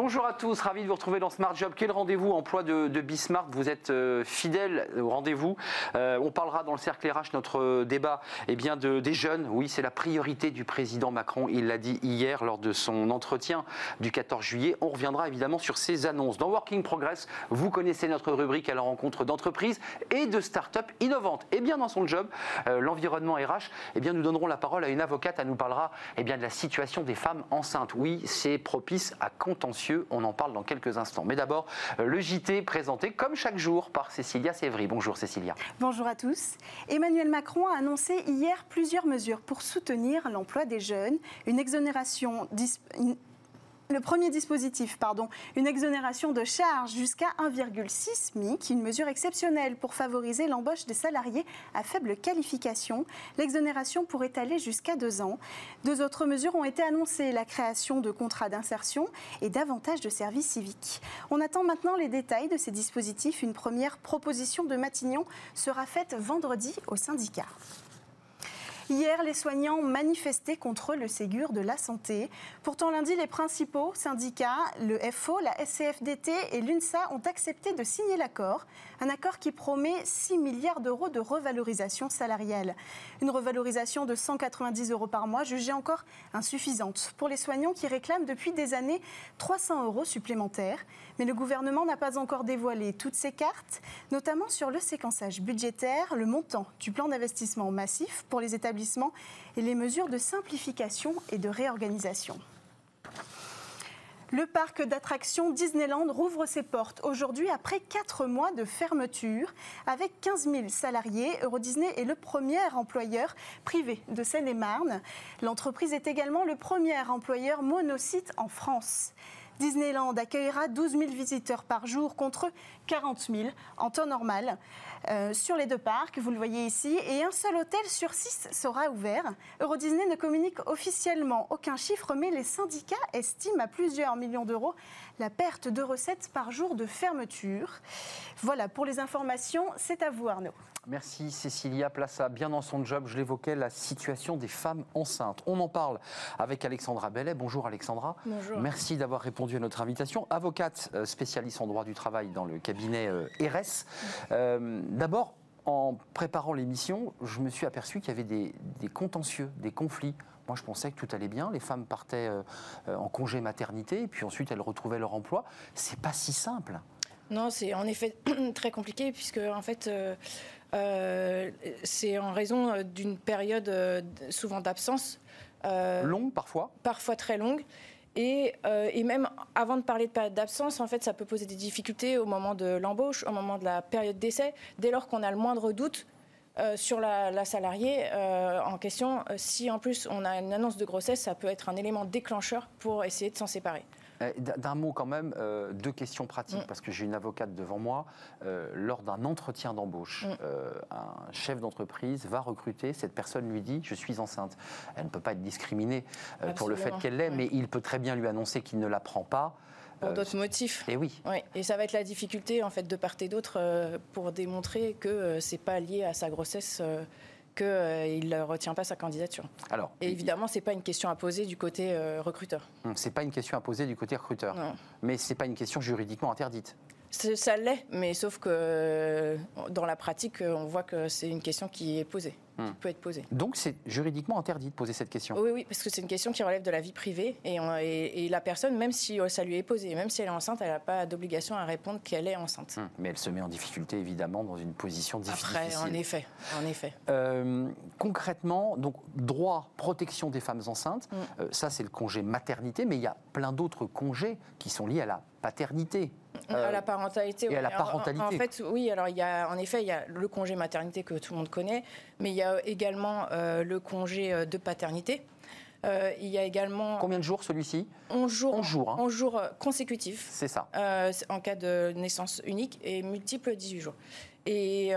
Bonjour à tous, ravi de vous retrouver dans Smart Job. Quel rendez-vous emploi de, de Bismarck Vous êtes euh, fidèles au rendez-vous. Euh, on parlera dans le cercle RH, notre débat eh bien de, des jeunes. Oui, c'est la priorité du président Macron. Il l'a dit hier lors de son entretien du 14 juillet. On reviendra évidemment sur ces annonces. Dans Working Progress, vous connaissez notre rubrique à la rencontre d'entreprises et de start-up innovantes. Et bien dans son job, euh, l'environnement RH, eh bien nous donnerons la parole à une avocate. Elle nous parlera eh bien de la situation des femmes enceintes. Oui, c'est propice à on en parle dans quelques instants. Mais d'abord, euh, le JT présenté comme chaque jour par Cécilia Sévry. Bonjour Cécilia. Bonjour à tous. Emmanuel Macron a annoncé hier plusieurs mesures pour soutenir l'emploi des jeunes, une exonération, le premier dispositif, pardon, une exonération de charges jusqu'à 1,6 SMIC, une mesure exceptionnelle pour favoriser l'embauche des salariés à faible qualification. L'exonération pourrait aller jusqu'à deux ans. Deux autres mesures ont été annoncées, la création de contrats d'insertion et davantage de services civiques. On attend maintenant les détails de ces dispositifs. Une première proposition de Matignon sera faite vendredi au syndicat. Hier, les soignants manifestaient contre le Ségur de la santé. Pourtant, lundi, les principaux syndicats, le FO, la SCFDT et l'UNSA, ont accepté de signer l'accord. Un accord qui promet 6 milliards d'euros de revalorisation salariale. Une revalorisation de 190 euros par mois jugée encore insuffisante pour les soignants qui réclament depuis des années 300 euros supplémentaires. Mais le gouvernement n'a pas encore dévoilé toutes ses cartes, notamment sur le séquençage budgétaire, le montant du plan d'investissement massif pour les établissements et les mesures de simplification et de réorganisation. Le parc d'attractions Disneyland rouvre ses portes aujourd'hui après quatre mois de fermeture. Avec 15 000 salariés, Euro Disney est le premier employeur privé de Seine-et-Marne. L'entreprise est également le premier employeur monocyte en France. Disneyland accueillera 12 000 visiteurs par jour contre 40 000 en temps normal. Euh, sur les deux parcs, vous le voyez ici, et un seul hôtel sur six sera ouvert. Euro Disney ne communique officiellement aucun chiffre, mais les syndicats estiment à plusieurs millions d'euros la perte de recettes par jour de fermeture. Voilà, pour les informations, c'est à vous Arnaud. Merci Cécilia Plaça. Bien dans son job, je l'évoquais, la situation des femmes enceintes. On en parle avec Alexandra Bellet. Bonjour Alexandra. Bonjour. Merci d'avoir répondu à notre invitation. Avocate euh, spécialiste en droit du travail dans le cabinet euh, RS. Euh, d'abord, en préparant l'émission, je me suis aperçu qu'il y avait des, contentieux, des conflits. Moi, je pensais que tout allait bien. Les femmes partaient en congé maternité, et puis ensuite elles retrouvaient leur emploi. C'est pas si simple. Non, c'est en effet très compliqué, puisque en fait. Euh, c'est en raison euh, d'une période euh, souvent d'absence. longue parfois? Parfois très longue. Et, et, même avant de parler de période d'absence, en fait, ça peut poser des difficultés au moment de l'embauche, au moment de la période d'essai, dès lors qu'on a le moindre doute sur la, la salariée en question. si en plus on a une annonce de grossesse, ça peut être un élément déclencheur pour essayer de s'en séparer. Euh, d'un mot quand même, euh, deux questions pratiques, mm. parce que j'ai une avocate devant moi. Euh, lors d'un entretien d'embauche, mm. un chef d'entreprise va recruter, cette personne lui dit, je suis enceinte. Elle ne peut pas être discriminée pour le fait qu'elle l'est, mais il peut très bien lui annoncer qu'il ne la prend pas. Pour d'autres motifs. Et oui. Et ça va être la difficulté en fait de part et d'autre pour démontrer que c'est pas lié à sa grossesse qu'il euh, ne retient pas sa candidature. Alors, et évidemment, ce n'est pas une question à poser du côté euh, recruteur. Ce n'est pas une question à poser du côté recruteur. Mais ce n'est pas une question juridiquement interdite. Ça l'est, mais sauf que euh, dans la pratique, on voit que c'est une question qui est posée. Hmm. peut être posée. Donc c'est juridiquement interdit de poser cette question Oui, oui, parce que c'est une question qui relève de la vie privée et, la personne, même si euh, ça lui est posé, même si elle est enceinte, elle n'a pas d'obligation à répondre qu'elle est enceinte. Hmm. Mais elle se met en difficulté évidemment dans une position difficile. Après, en effet, en effet. Euh, concrètement, donc droit, protection des femmes enceintes, hmm. euh, ça c'est le congé maternité, mais il y a plein d'autres congés qui sont liés à la paternité. à la parentalité. Et à la parentalité. En, fait, oui. Alors, il y a, en effet, il y a le congé maternité que tout le monde connaît, mais il y a également euh, le congé euh, de paternité. Euh, il y a également. Combien de jours celui-ci? 11 jours. 11 jours, hein. jours consécutifs. C'est ça. en cas de naissance unique et multiple 18 jours. Et,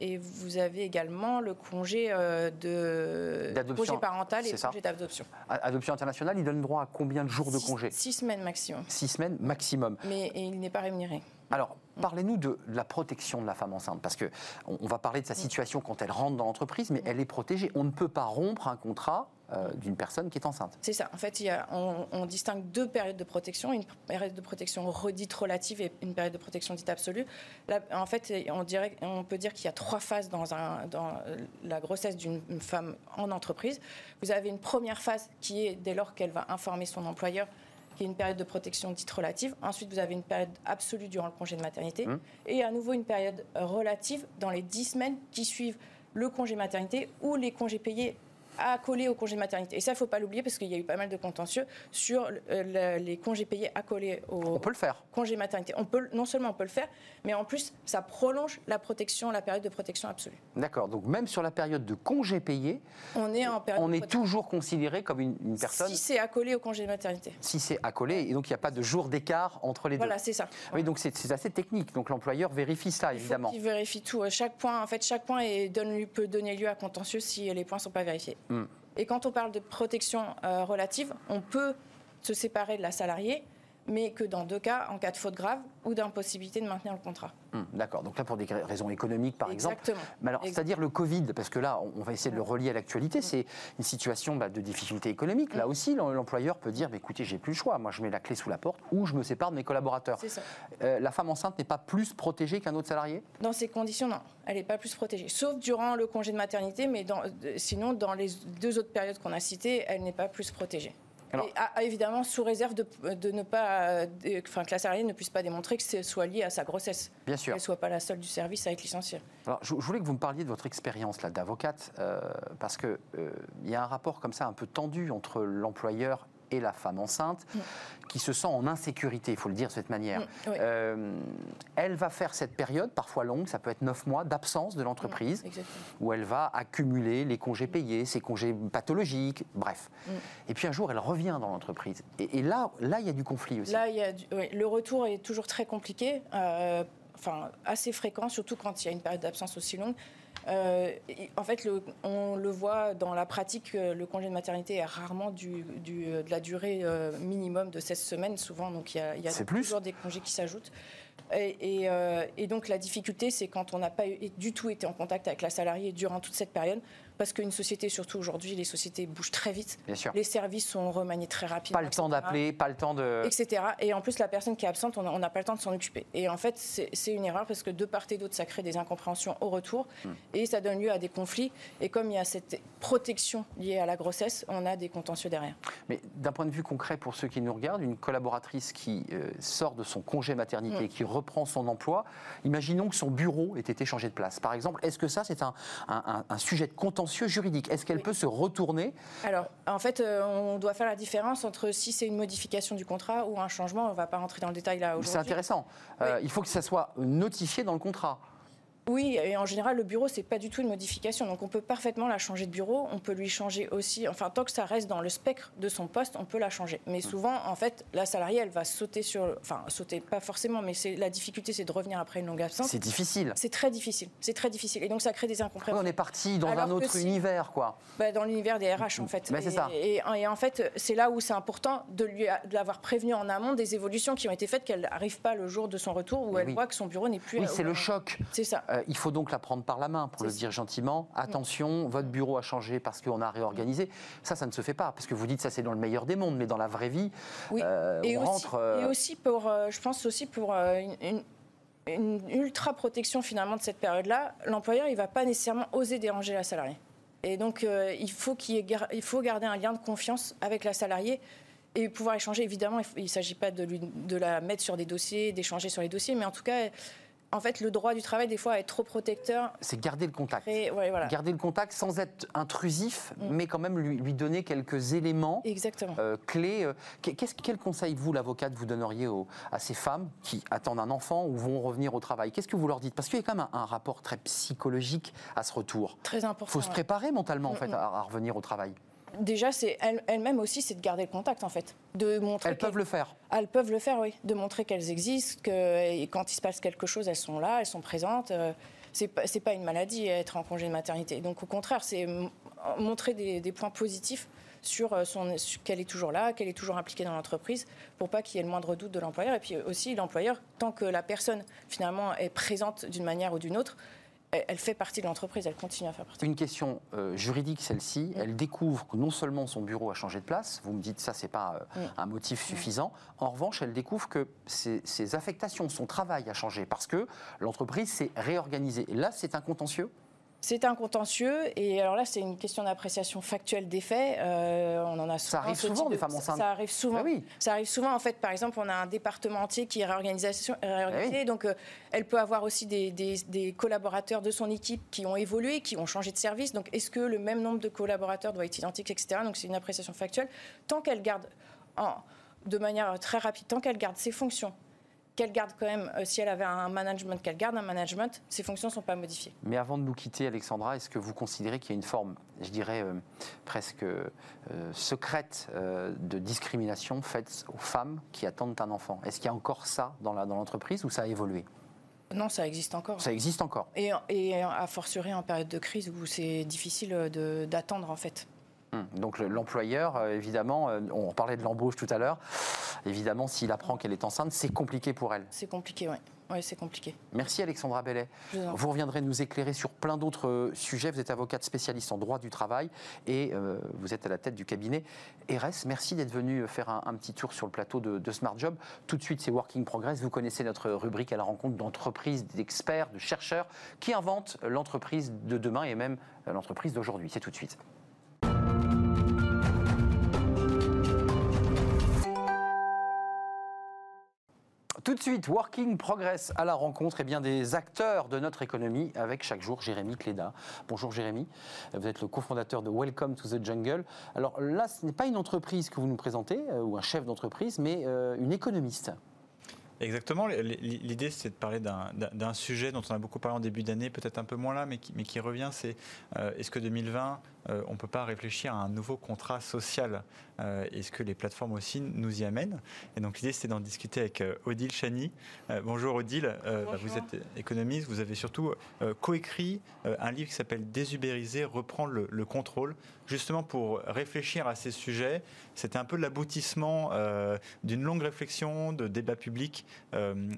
et vous avez également le congé de congé parental et congé d'adoption. Adoption internationale, il donne droit à combien de jours de congé? Six semaines maximum. Six semaines maximum. Mais il n'est pas rémunéré. Alors, parlez-nous de la protection de la femme enceinte, parce que on va parler de sa situation quand elle rentre dans l'entreprise, mais elle est protégée. On ne peut pas rompre un contrat euh, d'une personne qui est enceinte. C'est ça. En fait, il on, distingue deux périodes de protection, une période de protection redite relative et une période de protection dite absolue. en fait, on, dirait, on peut dire qu'il y a trois phases dans, un, dans la grossesse d'une femme en entreprise. Vous avez une première phase qui est dès lors qu'elle va informer son employeur qui est une période de protection dite relative. Ensuite, vous avez une période absolue durant le congé de maternité. Mmh. Et à nouveau, une période relative dans les dix semaines qui suivent le congé maternité ou les congés payés accolés au congé maternité. Et ça, il ne faut pas l'oublier parce qu'il y a eu pas mal de contentieux sur euh, les congés payés accolés au on peut le faire. congé maternité. On peut, non seulement on peut le faire, mais en plus, ça prolonge la protection, la période de protection absolue. D'accord. Donc même sur la période de congé payé, on est, en période on est toujours considéré comme une, personne. Si c'est accolé au congé de maternité. Si c'est accolé, et donc il n'y a pas de jour d'écart entre les deux. Voilà, c'est ça. Oui, donc c'est assez technique. Donc l'employeur vérifie ça, évidemment. il vérifie tout. Chaque point, en fait, chaque point donne, peut donner lieu à contentieux si les points ne sont pas vérifiés. Et quand on parle de protection euh, relative, on peut se séparer de la salariée mais que dans deux cas, en cas de faute grave ou d'impossibilité de maintenir le contrat. Hum, d'accord. Donc là, pour des raisons économiques, par Exactement. exemple. Mais alors, c'est-à-dire le Covid, parce que là, on va essayer de le relier à l'actualité, c'est une situation bah, de difficulté économique. Là aussi, l'employeur peut dire, bah, écoutez, j'ai plus le choix. Moi, je mets la clé sous la porte ou je me sépare de mes collaborateurs. Ça. Euh, la femme enceinte n'est pas plus protégée qu'un autre salarié? Dans ces conditions, non. Elle n'est pas plus protégée. Sauf durant le congé de maternité, mais dans, euh, sinon, dans les deux autres périodes qu'on a citées, elle n'est pas plus protégée. Ah, évidemment, sous réserve de, ne pas, enfin, que la salariée ne puisse pas démontrer que ce soit lié à sa grossesse. Bien sûr. Qu'elle ne soit pas la seule du service à être licenciée. Alors, je, voulais que vous me parliez de votre expérience là d'avocate, euh, parce qu'il euh, il y a un rapport comme ça un peu tendu entre l'employeur et la femme enceinte, mm. qui se sent en insécurité, il faut le dire de cette manière. Mm, euh, elle va faire cette période, parfois longue, ça peut être neuf mois, d'absence de l'entreprise, mm, où elle va accumuler les congés payés, ses congés pathologiques, bref. Et puis un jour, elle revient dans l'entreprise. Et, là, là, il y a du conflit aussi. Là, il y a le retour est toujours très compliqué. Euh, enfin, assez fréquent, surtout quand il y a une période d'absence aussi longue. Euh, en fait, on le voit dans la pratique, euh, le congé de maternité est rarement du, euh, de la durée minimum de 16 semaines, souvent. Donc il y a, il y a toujours des congés qui s'ajoutent. Et, et, donc la difficulté, c'est quand on n'a pas du tout été en contact avec la salariée durant toute cette période, parce qu'une société, surtout aujourd'hui, les sociétés bougent très vite. Bien sûr. Les services sont remaniés très rapidement. Pas le temps d'appeler, pas le temps de. Etc. Et en plus, la personne qui est absente, on n'a pas le temps de s'en occuper. Et en fait, c'est une erreur parce que de part et d'autre, ça crée des incompréhensions au retour hmm. et ça donne lieu à des conflits. Et comme il y a cette protection liée à la grossesse, on a des contentieux derrière. Mais d'un point de vue concret, pour ceux qui nous regardent, une collaboratrice qui euh, sort de son congé maternité, hmm. qui reprend son emploi, imaginons que son bureau ait été changé de place. Par exemple, est-ce que ça, c'est un, un, un sujet de contentieux juridique Est-ce qu'elle peut se retourner? Alors, en fait, euh, on doit faire la différence entre si c'est une modification du contrat ou un changement. On ne va pas rentrer dans le détail là aujourd'hui. C'est intéressant. Euh, il faut que ça soit notifié dans le contrat. Oui, et en général, le bureau, c'est pas du tout une modification. Donc, on peut parfaitement la changer de bureau. On peut lui changer aussi. Enfin, tant que ça reste dans le spectre de son poste, on peut la changer. Mais souvent, en fait, la salariée, elle va sauter sur. Enfin, sauter, pas forcément, mais c'est la difficulté, c'est de revenir après une longue absence. C'est difficile. C'est très difficile. C'est très difficile. Et donc, ça cré des incompréhensions. on est parti dans un autre univers, quoi. Bah, dans l'univers des RH, en fait. c'est ça. Et, en fait, c'est là où c'est important de lui de l'avoir prévenu en amont des évolutions qui ont été faites, qu'elle n'arrive pas le jour de son retour où elle voit que son bureau n'est plus. Oui, c'est le choc. C'est ça. Euh, il faut donc la prendre par la main, pour le dire gentiment. Attention, votre bureau a changé parce qu'on a réorganisé. Ça, ça ne se fait pas, parce que vous dites ça, c'est dans le meilleur des mondes, mais dans la vraie vie, oui. Euh, et on aussi, rentre. Euh, et aussi pour, euh, je pense aussi pour une, ultra protection finalement de cette période-là, l'employeur il va pas nécessairement oser déranger la salariée. Et donc il faut qu'il il faut garder un lien de confiance avec la salariée et pouvoir échanger. Évidemment, il ne s'agit pas de, de la mettre sur des dossiers, d'échanger sur les dossiers, mais en tout cas en fait, le droit du travail, des fois, est trop protecteur. C'est garder le contact. Garder le contact sans être intrusif, mm. mais quand même lui, donner quelques éléments euh, clés. Euh, quel conseil, vous, l'avocate, vous donneriez à ces femmes qui attendent un enfant ou vont revenir au travail? Qu'est-ce que vous leur dites? Parce qu'il y a quand même un, rapport très psychologique à ce retour. Très important. Il faut se préparer mentalement, en mm, fait, mm. à revenir au travail déjà, c'est elles-mêmes aussi, c'est de garder le contact en fait, de montrer. Elles peuvent le faire. Elles peuvent le faire, oui, de montrer qu'elles existent, que quand il se passe quelque chose, elles sont là, elles sont présentes. Euh, c'est pas, pas une maladie être en congé de maternité. Donc au contraire, c'est montrer des, points positifs sur, son, qu'elle est toujours là, qu'elle est toujours impliquée dans l'entreprise, pour pas qu'il y ait le moindre doute de l'employeur. Et puis aussi, l'employeur, tant que la personne finalement est présente d'une manière ou d'une autre, elle fait partie de l'entreprise, elle continue à faire partie. Une question euh, juridique, celle-ci. Elle découvre que non seulement son bureau a changé de place, vous me dites ça, c'est pas euh, un motif suffisant. En revanche, elle découvre que ses, ses affectations, son travail a changé parce que l'entreprise s'est réorganisée. Et là, c'est un contentieux? C'est un contentieux et alors là c'est une question d'appréciation factuelle des faits. Euh, on en a souvent. Ça arrive souvent des femmes enceintes. Ça, arrive souvent. Ah oui. Ça arrive souvent en fait. Par exemple, on a un département entier qui est réorganisé, ah donc euh, elle peut avoir aussi des, des, collaborateurs de son équipe qui ont évolué, qui ont changé de service. Donc est-ce que le même nombre de collaborateurs doit être identique, etc. Donc c'est une appréciation factuelle. Tant qu'elle garde en, de manière très rapide, tant qu'elle garde ses fonctions qu'elle garde quand même, euh, si elle avait un management, qu'elle garde un management, ses fonctions ne sont pas modifiées. Mais avant de nous quitter, Alexandra, est-ce que vous considérez qu'il y a une forme, je dirais, euh, presque euh, secrète de discrimination faite aux femmes qui attendent un enfant? Est-ce qu'il y a encore ça dans l'entreprise ou ça a évolué? Non, ça existe encore. Ça existe encore. Et, et a fortiori en période de crise où c'est difficile d'attendre en fait. Hum, donc l'employeur, euh, évidemment, euh, on parlait de l'embauche tout à l'heure, évidemment, s'il apprend qu'elle est enceinte, c'est compliqué pour elle. C'est compliqué, oui. Oui, c'est compliqué. Merci Alexandra Bellet. Vous reviendrez nous éclairer sur plein d'autres euh, sujets. Vous êtes avocate spécialiste en droit du travail et vous êtes à la tête du cabinet RS. Merci d'être venu faire un, petit tour sur le plateau de, de, Smart Job. Tout de suite, c'est Working Progress. Vous connaissez notre rubrique à la rencontre d'entreprises, d'experts, de chercheurs qui inventent l'entreprise de demain et même l'entreprise d'aujourd'hui. C'est tout de suite. Tout de suite, Working Progress à la rencontre eh bien, des acteurs de notre économie avec chaque jour Jérémy Cléda. Bonjour Jérémy, vous êtes le cofondateur de Welcome to the Jungle. Alors là, ce n'est pas une entreprise que vous nous présentez euh, ou un chef d'entreprise, mais euh, une économiste. Exactement. L'idée, c'est de parler d'un sujet dont on a beaucoup parlé en début d'année, peut-être un peu moins là, mais qui, mais qui revient. C'est euh, est-ce que 2020 euh, on ne peut pas réfléchir à un nouveau contrat social euh, Est-ce que les plateformes aussi nous y amènent Et donc l'idée, c'est d'en discuter avec euh, Odile Chani. bonjour Odile, bah, vous êtes économiste, vous avez surtout coécrit un livre qui s'appelle Désubériser, reprendre le, contrôle, justement pour réfléchir à ces sujets. C'était un peu l'aboutissement d'une longue réflexion, de débat public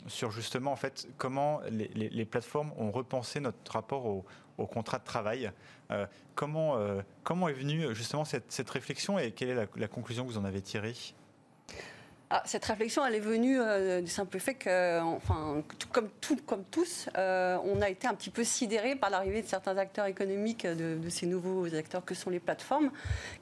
sur justement en fait comment les, plateformes ont repensé notre rapport au, au contrat de travail. Euh, comment, euh, comment est venue justement cette, réflexion et quelle est la, conclusion que vous en avez tirée? Ah, cette réflexion, elle est venue euh, du simple fait que, enfin, tout, comme, tout, comme tous, on a été un petit peu sidéré par l'arrivée de certains acteurs économiques, de, ces nouveaux acteurs que sont les plateformes,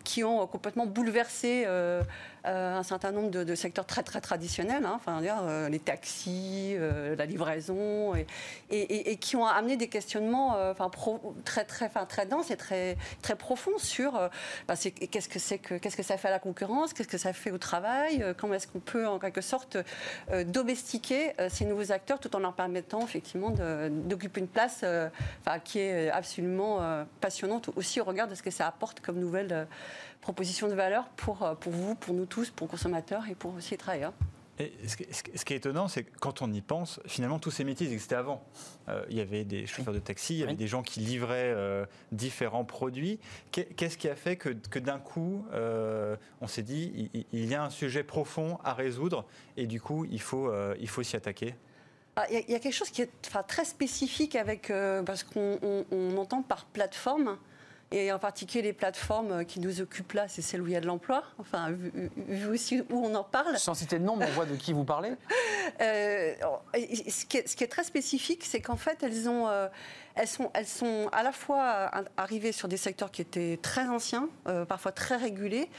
qui ont complètement bouleversé euh, un certain nombre de, secteurs très très traditionnels, hein, enfin, euh, les taxis, euh, la livraison, et, qui ont amené des questionnements enfin, très très enfin, très denses et très très profonds sur bah, qu'est-ce que c'est que qu'est-ce que ça fait à la concurrence, qu'est-ce que ça fait au travail, comment est-ce qu'on peut en quelque sorte domestiquer ces nouveaux acteurs tout en leur permettant effectivement d'occuper une place qui est absolument passionnante aussi au regard de ce que ça apporte comme nouvelle proposition de valeur pour, euh, pour vous, pour nous tous, pour consommateurs et pour aussi les travailleurs. Et ce, qui est étonnant, c'est que quand on y pense, finalement, tous ces métiers existaient avant. Euh, il y avait des chauffeurs de taxi, il y avait des gens qui livraient euh, différents produits. Qu'est-ce qui a fait que, que d'un coup, on s'est dit, il, y a un sujet profond à résoudre et du coup, il faut, il faut s'y attaquer? Ah, il y, a quelque chose qui est enfin, très spécifique avec, parce qu'on on entend par plateforme et en particulier les plateformes qui nous occupent là, c'est celles où il y a de l'emploi, enfin, vu, aussi où on en parle. Sans citer de nom, mais on voit de qui vous parlez euh, ce, qui est, ce, qui est, très spécifique, c'est qu'en fait, elles, ont, euh, elles, sont, elles sont à la fois arrivées sur des secteurs qui étaient très anciens, euh, parfois très régulés,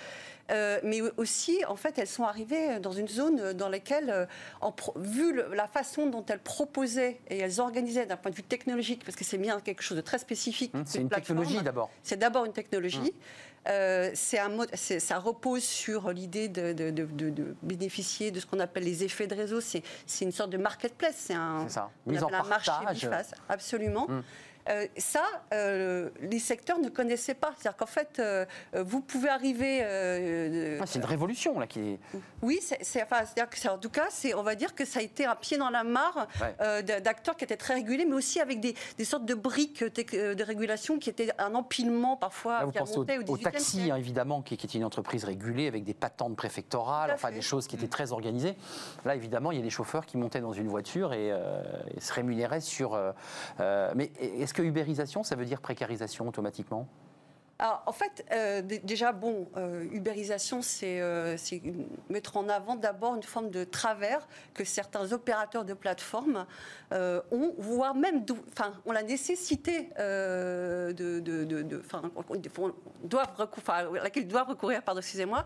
euh, mais aussi, en fait, elles sont arrivées dans une zone dans laquelle, euh, vu la façon dont elles proposaient et elles organisaient d'un point de vue technologique, parce que c'est bien quelque chose de très spécifique. Hum, c'est une technologie d'abord. C'est d'abord une technologie. Hum. Euh, ça repose sur l'idée de, de, bénéficier de ce qu'on appelle les effets de réseau. C'est une sorte de marketplace. C'est un, ça. Mise en un marché absolument. Hum. Euh, ça, euh, les secteurs ne connaissaient pas. C'est-à-dire qu'en fait, euh, vous pouvez arriver. Ah, c'est une révolution là qui est. Oui, c'est, enfin, c'est-à-dire que en tout cas, c'est, on va dire que ça a été un pied dans la mare d'acteurs qui étaient très régulés, mais aussi avec des, sortes de briques de régulation qui étaient un empilement parfois. vous pensez au, au, taxi, hein, évidemment, qui, qui, est une entreprise régulée avec des patentes préfectorales, enfin des choses qui étaient très organisées. Là, évidemment, il y a des chauffeurs qui montaient dans une voiture et, et se rémunéraient sur. mais est-ce que ubérisation, ça veut dire précarisation automatiquement? Alors, en fait, euh, déjà, bon, euh, ubérisation, euh, c'est mettre en avant d'abord une forme de travers que certains opérateurs de plateformes ont, voire même, enfin, ont la nécessité de, de, doivent recourir, laquelle ils doivent recourir, pardon, excusez-moi,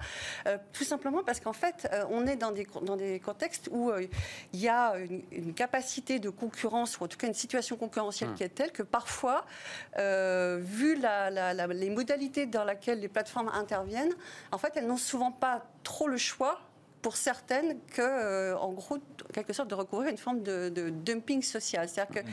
tout simplement parce qu'en fait, on est dans des, dans des contextes où il y a une, capacité de concurrence, ou en tout cas une situation concurrentielle mmh. qui est telle que parfois, vu la, la, les dans laquelle les plateformes interviennent, en fait, elles n'ont souvent pas trop le choix pour certaines que, euh, en gros, en quelque sorte, de recourir à une forme de, dumping social. C'est-à-dire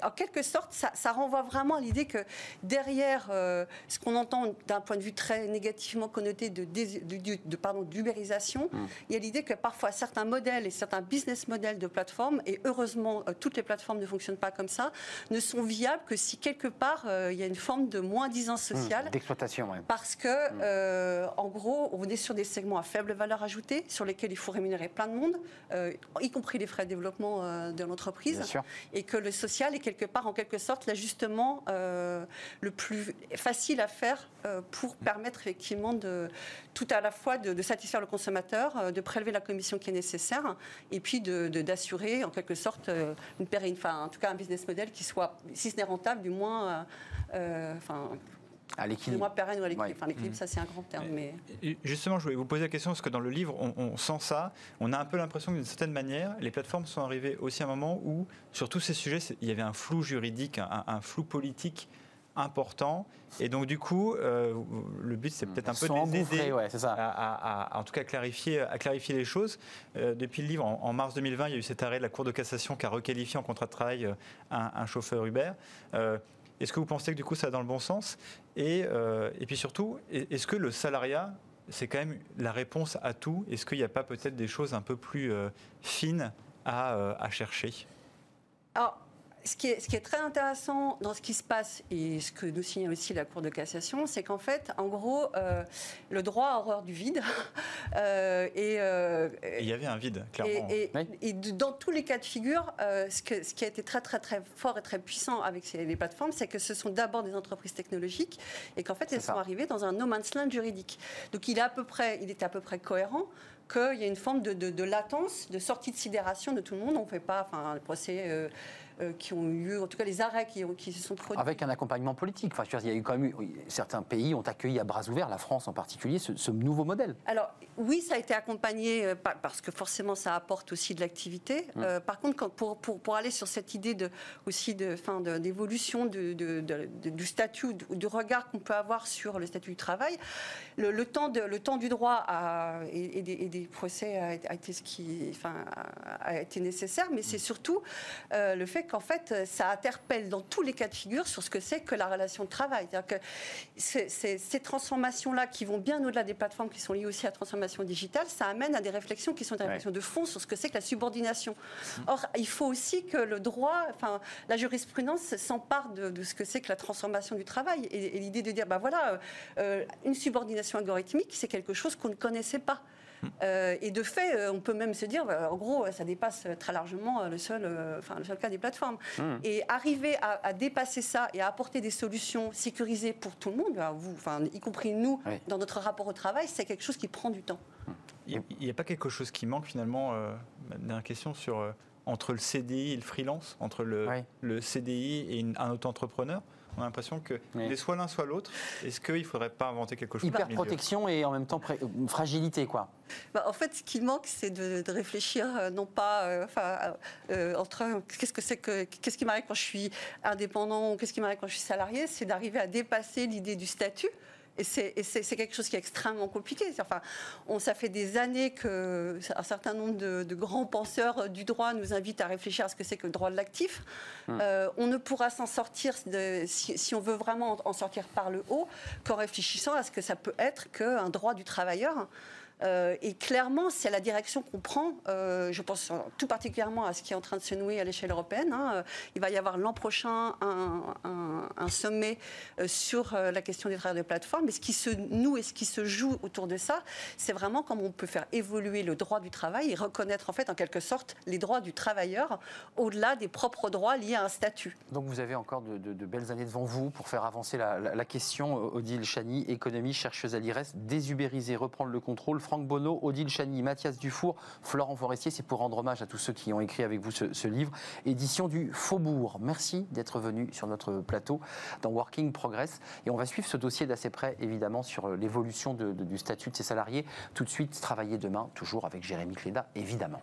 qu'en quelque sorte, ça, renvoie vraiment à l'idée que derrière euh, ce qu'on entend d'un point de vue très négativement connoté de, de, pardon, d'ubérisation, mm. il y a l'idée que parfois certains modèles et certains business models de plateformes, et heureusement, euh, toutes les plateformes ne fonctionnent pas comme ça, ne sont viables que si quelque part il y a une forme de moins-disance mm. sociale. D'exploitation, oui. Parce que, mm. en gros, on est sur des segments à faible valeur ajoutée, sur les il faut rémunérer plein de monde, euh, y compris les frais de développement euh, de l'entreprise, et que le social est quelque part, en quelque sorte, l'ajustement euh, le plus facile à faire pour permettre effectivement de tout à la fois de, satisfaire le consommateur, de prélever la commission qui est nécessaire, et puis d'assurer en quelque sorte une pérenne, enfin en tout cas un business model qui soit, si ce n'est rentable, du moins, enfin à l'équilibre. Moi, pérenne ou à l'équilibre. Enfin, l'équilibre, ça, c'est un grand terme. Mais... Justement, je voulais vous poser la question, parce que dans le livre, on, sent ça. On a un peu l'impression que d'une certaine manière, les plateformes sont arrivées aussi à un moment où, sur tous ces sujets, il y avait un flou juridique, un, flou politique important. Et donc, du coup, euh, le but, c'est peut-être un peu d'aider ouais, à, à, en tout cas, clarifier, à clarifier les choses. Euh, depuis le livre, en, mars 2020, il y a eu cet arrêt de la Cour de cassation qui a requalifié en contrat de travail euh, un, chauffeur Uber. Est-ce que vous pensez que du coup ça va dans le bon sens? Et, euh, et puis surtout, est-ce que le salariat, c'est quand même la réponse à tout? Est-ce qu'il n'y a pas peut-être des choses un peu plus euh, fines à, euh, à chercher? Ce qui, est, très intéressant dans ce qui se passe et ce que nous signale aussi la Cour de cassation, c'est qu'en fait, en gros, euh, le droit a horreur du vide. Euh, euh, et, il y avait un vide, clairement. Et, dans tous les cas de figure, ce, ce, qui a été très, très, très fort et très puissant avec les plateformes, c'est que ce sont d'abord des entreprises technologiques et qu'en fait, elles sont arrivées dans un no man's land juridique. Donc, il, est à peu près, il était à peu près cohérent qu'il y a une forme de, de, latence, de sortie de sidération de tout le monde. On ne fait pas, enfin, le procès euh, qui ont eu lieu, en tout cas les arrêts qui, qui se sont produits. Avec un accompagnement politique. Enfin, il y a eu quand même certains pays ont accueilli à bras ouverts, la France en particulier, ce, nouveau modèle. Alors oui, ça a été accompagné euh, parce que forcément ça apporte aussi de l'activité. Mmh. Euh, par contre, quand, pour, pour, pour, aller sur cette idée de, aussi de, fin, d'évolution de, du statut, du regard qu'on peut avoir sur le statut du travail, le, temps, de, le temps du droit a, et, des, procès a, été ce qui enfin, a été nécessaire, mais c'est surtout le fait qu'en fait, ça interpelle dans tous les cas de figure sur ce que c'est que la relation de travail. C'est-à-dire que ces transformations-là, qui vont bien au-delà des plateformes qui sont liées aussi à la transformation digitale, ça amène à des réflexions qui sont des réflexions de fond sur ce que c'est que la subordination. Or, il faut aussi que le droit, enfin, la jurisprudence s'empare de, ce que c'est que la transformation du travail. Et, l'idée de dire, ben voilà, euh, une subordination algorithmique, c'est quelque chose qu'on ne connaissait pas. Euh, et de fait, euh, on peut même se dire, bah, en gros, ça dépasse très largement le seul, euh, enfin, le seul cas des plateformes. Hmm. Et arriver à, dépasser ça et à apporter des solutions sécurisées pour tout le monde, vous, enfin, y compris nous, dans notre rapport au travail, c'est quelque chose qui prend du temps. Il n'y a, pas quelque chose qui manque finalement, dernière question sur entre le CDI et le freelance, entre le, le CDI et un auto-entrepreneur? On a l'impression que oui. soit l'un, soit l'autre. Est-ce qu'il ne faudrait pas inventer quelque chose Hyper protection et en même temps fragilité, quoi. Bah, en fait, ce qui manque, c'est de, réfléchir, euh, non pas euh, enfin, euh, entre qu'est-ce que c'est que qu'est-ce qui m'arrive quand je suis indépendant ou qu'est-ce qui m'arrive quand je suis salarié, c'est d'arriver à dépasser l'idée du statut Et c'est quelque chose qui est extrêmement compliqué. Enfin, on, ça fait des années qu'un certain nombre de, grands penseurs du droit nous invitent à réfléchir à ce que c'est que le droit de l'actif. Hum. Euh, on ne pourra s'en sortir, de, si, si, on veut vraiment en sortir par le haut, qu'en réfléchissant à ce que ça peut être qu'un droit du travailleur. Euh, et clairement, c'est la direction qu'on prend. Euh, je pense tout particulièrement à ce qui est en train de se nouer à l'échelle européenne. Hein. Euh, il va y avoir l'an prochain un, sommet sur la question des travailleurs de plateforme. Mais ce qui se noue et ce qui se joue autour de ça, c'est vraiment comment on peut faire évoluer le droit du travail et reconnaître en fait en quelque sorte les droits du travailleur au-delà des propres droits liés à un statut. Donc vous avez encore de, belles années devant vous pour faire avancer la, question. Odile Chani, économie, chercheuse à l'IRES, désubériser, reprendre le contrôle Franck Bonneau, Odile Chani, Mathias Dufour, Florent Forestier. C'est pour rendre hommage à tous ceux qui ont écrit avec vous ce, livre. Édition du Faubourg. Merci d'être venu sur notre plateau dans Working Progress. Et on va suivre ce dossier d'assez près, évidemment, sur l'évolution du statut de ces salariés. Tout de suite, travailler demain, toujours avec Jérémy Cléda, évidemment.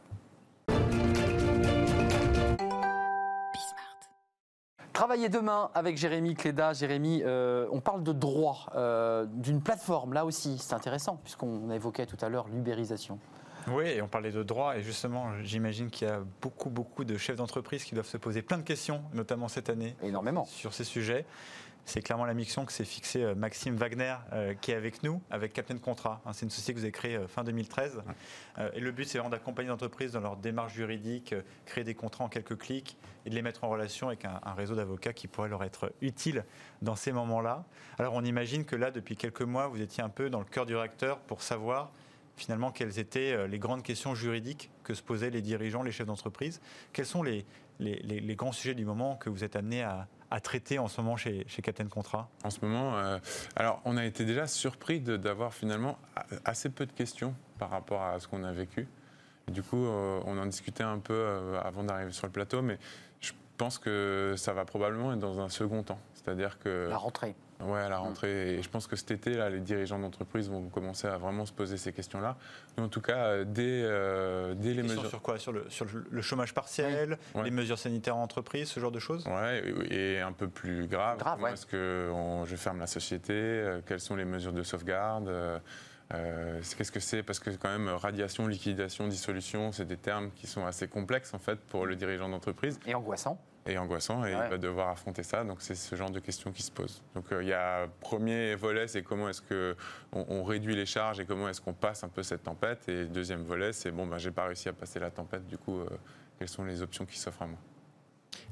Travailler demain avec Jérémy Cléda. Jérémy, euh, on parle de droit, euh, d'une plateforme, là aussi, c'est intéressant, puisqu'on évoquait tout à l'heure l'ubérisation. Oui, et on parlait de droit, et justement, j'imagine qu'il y a beaucoup, beaucoup de chefs d'entreprise qui doivent se poser plein de questions, notamment cette année. Énormément. Sur ces sujets. C'est clairement la mission que s'est fixée euh, Maxime Wagner, euh, qui est avec nous, avec Captain Contrat. Hein, c'est une société que vous avez créée euh, fin 2013. et le but, c'est vraiment d'accompagner les entreprises dans leur démarche juridique, créer des contrats en quelques clics et de les mettre en relation avec un, réseau d'avocats qui pourrait leur être utile dans ces moments-là. Alors, on imagine que là, depuis quelques mois, vous étiez un peu dans le cœur du réacteur pour savoir finalement quelles étaient les grandes questions juridiques que se posaient les dirigeants, les chefs d'entreprise. Quels sont les, les, grands sujets du moment que vous êtes amenés à, à traiter en ce moment chez, chez Captain Contrat En ce moment, euh, alors on a été déjà surpris d'avoir finalement assez peu de questions par rapport à ce qu'on a vécu. du coup, euh, on en discutait un peu euh, avant d'arriver sur le plateau, mais je pense que ça va probablement être dans un second temps. C'est-à-dire que... La rentrée. Ouais, à la mm. rentrée. Et je pense que cet été, là, les dirigeants d'entreprise vont commencer à vraiment se poser ces questions-là. Mais en tout cas, euh, dès, euh, dès les mesures. Sur quoi? Sur le, sur le chômage partiel, les mesures sanitaires en entreprise, ce genre de choses? Ouais, et un peu plus grave. grave Comment est-ce que je ferme la société? Euh, Quelles sont les mesures de sauvegarde? Qu'est-ce que c'est? Parce que quand même, radiation, liquidation, dissolution, c'est des termes qui sont assez complexes en fait pour le dirigeant d'entreprise. Et angoissant et angoissant et il va devoir affronter ça. Donc c'est ce genre de questions qui se posent. Donc euh, il y a premier volet, c'est comment est-ce que on, réduit les charges et comment est-ce qu'on passe un peu cette tempête. Et deuxième volet, c'est bon, ben, j'ai pas réussi à passer la tempête. Du coup, euh, quelles sont les options qui s'offrent à moi?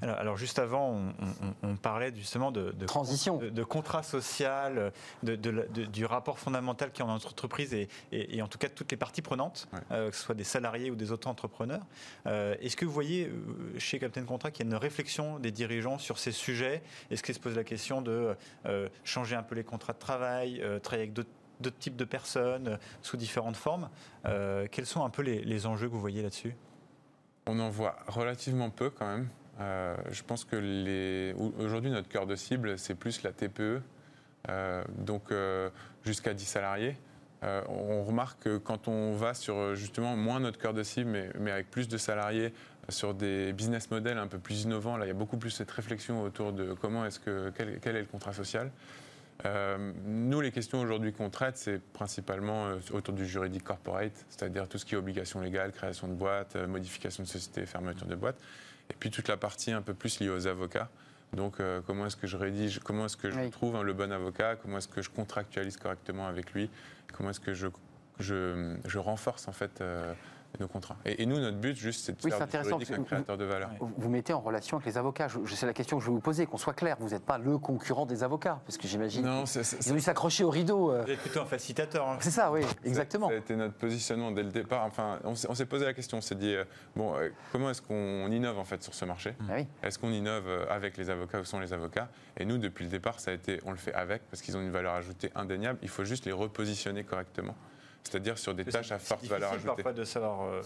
Alors, juste avant, on, parlait justement de, transition, de, contrat social, du rapport fondamental qui est en entreprise et, en tout cas toutes les parties prenantes, euh, que ce soit des salariés ou des auto-entrepreneurs. Euh, est-ce que vous voyez euh, chez Captain Contrat qu'il y a une réflexion des dirigeants sur ces sujets? Est-ce qu'ils se posent la question de changer un peu les contrats de travail, travailler avec d'autres types de personnes sous différentes formes? Quels sont un peu les enjeux que vous voyez là-dessus? On en voit relativement peu quand même. Euh, je pense que aujourd'hui, notre cœur de cible, c'est plus la TPE, euh, donc euh, jusqu'à 10 salariés. on remarque que quand on va sur justement moins notre cœur de cible, mais, avec plus de salariés, sur des business models un peu plus innovants, là, il y a beaucoup plus cette réflexion autour de comment est-ce que quel, est le contrat social. nous, les questions aujourd'hui qu'on traite, c'est principalement autour du juridique corporate, c'est-à-dire tout ce qui est obligation légale, création de boîte, modification de société, fermeture de boîte. Et puis toute la partie un peu plus liée aux avocats. Donc, euh, comment est-ce que je rédige, comment est-ce que je trouve hein, le bon avocat, comment est-ce que je contractualise correctement avec lui, comment est-ce que je, je, je renforce en fait euh, nos contrats. Et, nous, notre but, juste, c'est de faire intéressant, un créateur de valeur. Vous, mettez en relation avec les avocats. C'est la question que je vais vous poser, qu'on soit clair. Vous n'êtes pas le concurrent des avocats, parce que j'imagine qu'ils ont dû s'accrocher au rideau. Euh. Vous êtes plutôt un facilitateur. Hein. C'est ça, oui, exactement. Ça a été notre positionnement dès le départ. Enfin, on s'est posé la question, on s'est dit, euh, bon, euh, comment est-ce qu'on innove en fait sur ce marché ah Est-ce qu'on innove avec les avocats ou sans les avocats? Et nous, depuis le départ, ça a été, on le fait avec, parce qu'ils ont une valeur ajoutée indéniable. Il faut juste les repositionner correctement c'est-à-dire sur des tâches à forte valeur ajoutée. parfois de savoir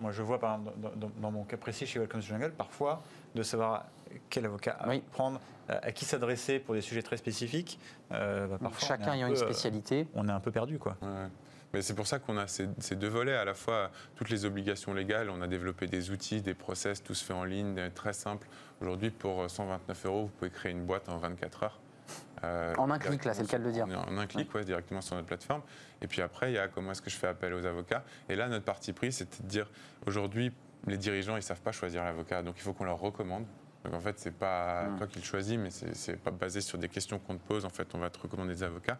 moi, je vois, par dans, mon cas précis chez Welcome to Jungle, parfois, de savoir quel avocat prendre, euh, à qui s'adresser pour des sujets très spécifiques. Euh, bah, parfois, Chacun ayant une euh, spécialité. on est un peu perdu, quoi. Mais c'est pour ça qu'on a ces, deux volets, à la fois toutes les obligations légales, on a développé des outils, des process, tout se fait en ligne, très simple. Aujourd'hui, pour 129 euros, vous pouvez créer une boîte en 24 heures. Euh, En un clic, là, c'est le cas de le dire. En un clic, ouais, directement sur notre plateforme. Et puis après, il y a comment est-ce que je fais appel aux avocats. Et là, notre parti pris, c'est de dire aujourd'hui, les dirigeants, ils savent pas choisir l'avocat, donc il faut qu'on leur recommande. Donc en fait, c'est pas Hmm. toi qui le choisis, mais c'est c'est pas basé sur des questions qu'on te pose. En fait, on va te recommander des avocats.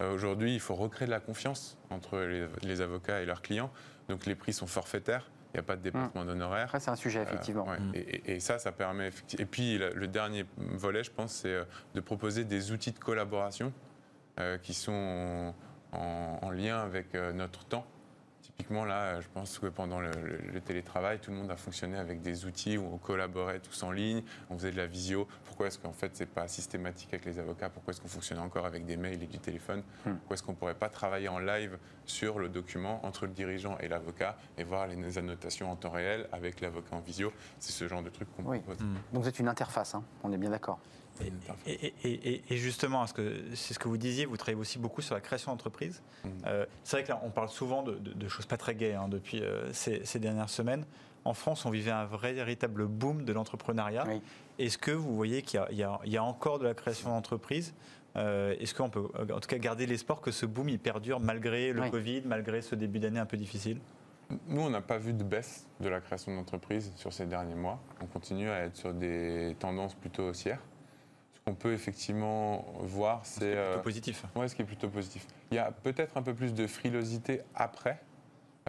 Euh, Aujourd'hui, il faut recréer de la confiance entre les, les avocats et leurs clients. Donc les prix sont forfaitaires. Il n'y a pas de dépassement d'honoraires. Après, c'est un sujet, effectivement. Euh, ouais. et, et- et ça, ça permet. Et puis, le, dernier volet, je pense, c'est euh, de proposer des outils de collaboration euh, qui sont en, en lien avec notre temps. Typiquement, là, je pense que pendant le, le- le télétravail, tout le monde a fonctionné avec des outils où on collaborait tous en ligne, on faisait de la visio. Pourquoi est-ce qu'en fait, c'est pas systématique avec les avocats? Pourquoi est-ce qu'on fonctionne encore avec des mails et du téléphone? Pourquoi est-ce qu'on pourrait pas travailler en live sur le document entre le dirigeant et l'avocat et voir les annotations en temps réel avec l'avocat en visio? C'est ce genre de truc qu'on Oui. propose. Donc vous êtes une interface, hein, on est bien d'accord. Et, et- et- et- et justement, c'est ce que vous disiez, vous travaillez aussi beaucoup sur la création d'entreprise. Mhm. Euh, c'est vrai que là, on parle souvent de, de- de choses pas très gaies hein, depuis euh, ces, ces dernières semaines. En France, on vivait un vrai, véritable boom de l'entrepreneuriat. Oui. Est-ce que vous voyez qu'il y a- y, y encore de la création d'entreprise Euh, Est-ce qu'on peut, en tout cas, garder l'espoir que ce boom il perdure malgré le Oui. Covid, malgré ce début d'année un peu difficile? Nous, on n'a pas vu de baisse de la création d'entreprises sur ces derniers mois. On continue à être sur des tendances plutôt haussières. Ce qu'on peut effectivement voir, c'est... Euh, plutôt positif. Ouais, ce qui est plutôt positif. Il y a peut-être un peu plus de frilosité après,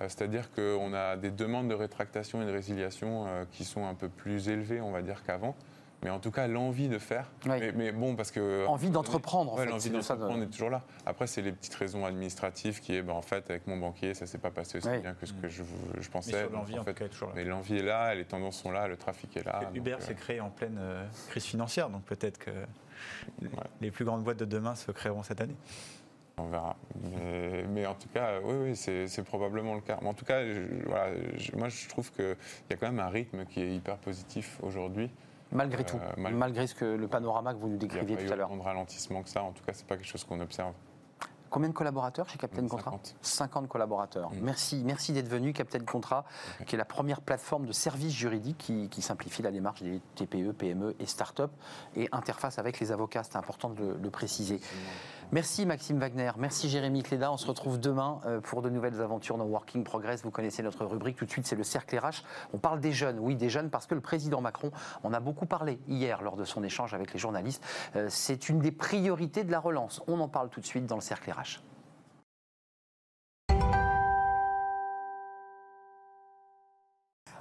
euh, c'est-à-dire qu'on a des demandes de rétractation et de résiliation euh, qui sont un peu plus élevées, on va dire, qu'avant. Mais en tout cas, l'envie de faire. Oui. Mais, mais bon, parce que. Envie d'entreprendre, en Ouais, fait, L'envie d'entreprendre est toujours là. Après, c'est les petites raisons administratives qui est, ben, en fait, avec mon banquier, ça s'est pas passé aussi bien que ce que je, je pensais. sur Donc, l'envie, en en fait, tout cas, est toujours là. mais l'envie est là, les tendances sont là, le trafic est là. Et Uber donc, euh, s'est créé en pleine euh, crise financière, donc peut-être que les plus grandes boîtes de demain se créeront cette année. On verra. Mais, mais en tout cas, oui, oui, c'est c'est probablement le cas. Mais en tout cas, je- voilà, je- moi, je trouve qu'il y a quand même un rythme qui est hyper positif aujourd'hui. Malgré Euh, tout, mal- malgré ce que le panorama que vous nous Il n'y a décriviez pas eu tout à l'heure. de ralentissement que ça. En tout cas, c'est pas quelque chose qu'on observe. Combien de collaborateurs chez Captain 50. Contrat 50 collaborateurs. Mm. Merci, merci d'être venu, Captain Contrat, qui est la première plateforme de services juridiques qui, qui simplifie la démarche des TPE, PME et start-up et interface avec les avocats. C'est important de le, préciser. Merci Maxime Wagner, merci Jérémy Cléda. On se retrouve demain euh, pour de nouvelles aventures dans Working Progress. Vous connaissez notre rubrique tout de suite, c'est le cercle RH. On parle des jeunes, oui des jeunes, parce que le président Macron en a beaucoup parlé hier lors de son échange avec les journalistes. Euh, c'est une des priorités de la relance. On en parle tout de suite dans le cercle RH.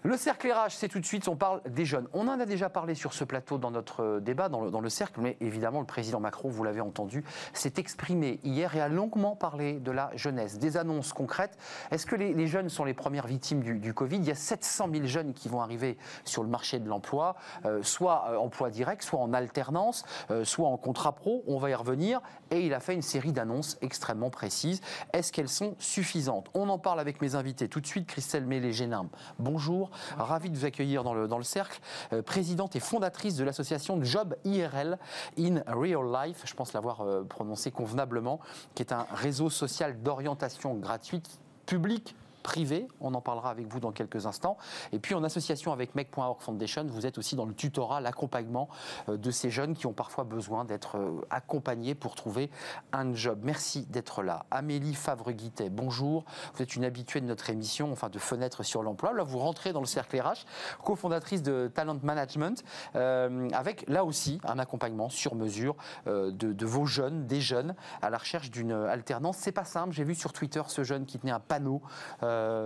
Le cercle RH, c'est tout de suite, on parle des jeunes. On en a déjà parlé sur ce plateau dans notre euh, débat, dans le, cercle, mais évidemment, le président Macron, vous l'avez entendu, s'est exprimé hier et a longuement parlé de la jeunesse, des annonces concrètes. Est-ce que les, jeunes sont les premières victimes du, Covid? Il y a 700 000 jeunes qui vont arriver sur le marché de l'emploi, euh, soit euh, emploi direct, soit en alternance, euh, soit en contrat pro. On va y revenir. Et il a fait une série d'annonces extrêmement précises. Est-ce qu'elles sont suffisantes? On en parle avec mes invités tout de suite. Christelle Mélé-Génin, bonjour. Ravi de vous accueillir dans le, dans le cercle. Euh, présidente et fondatrice de l'association Job IRL in Real Life, je pense l'avoir euh, prononcé convenablement, qui est un réseau social d'orientation gratuite publique privé, on en parlera avec vous dans quelques instants. Et puis en association avec Make.org Foundation, vous êtes aussi dans le tutorat, l'accompagnement euh, de ces jeunes qui ont parfois besoin d'être euh, accompagnés pour trouver un job. Merci d'être là. Amélie Favre-Guittet, bonjour. Vous êtes une habituée de notre émission, enfin de Fenêtre sur l'emploi. Là, vous rentrez dans le cercle RH, cofondatrice de Talent Management, euh, avec là aussi un accompagnement sur mesure de, vos jeunes, des jeunes, à la recherche d'une alternance. C'est pas simple. J'ai vu sur Twitter ce jeune qui tenait un panneau,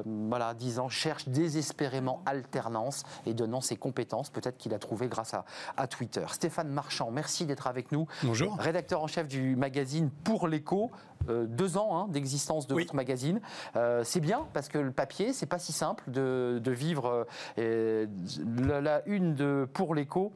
voilà, disant cherche désespérément alternance et donnant ses compétences. Peut-être qu'il a trouvé grâce à, à Twitter. Stéphane Marchand, merci d'être avec nous. Bonjour. Rédacteur en chef du magazine Pour l'écho. Euh, deux ans hein, d'existence de Oui. votre magazine. Euh, c'est bien parce que le papier, c'est pas si simple de, de vivre euh, la, la une de Pour l'écho.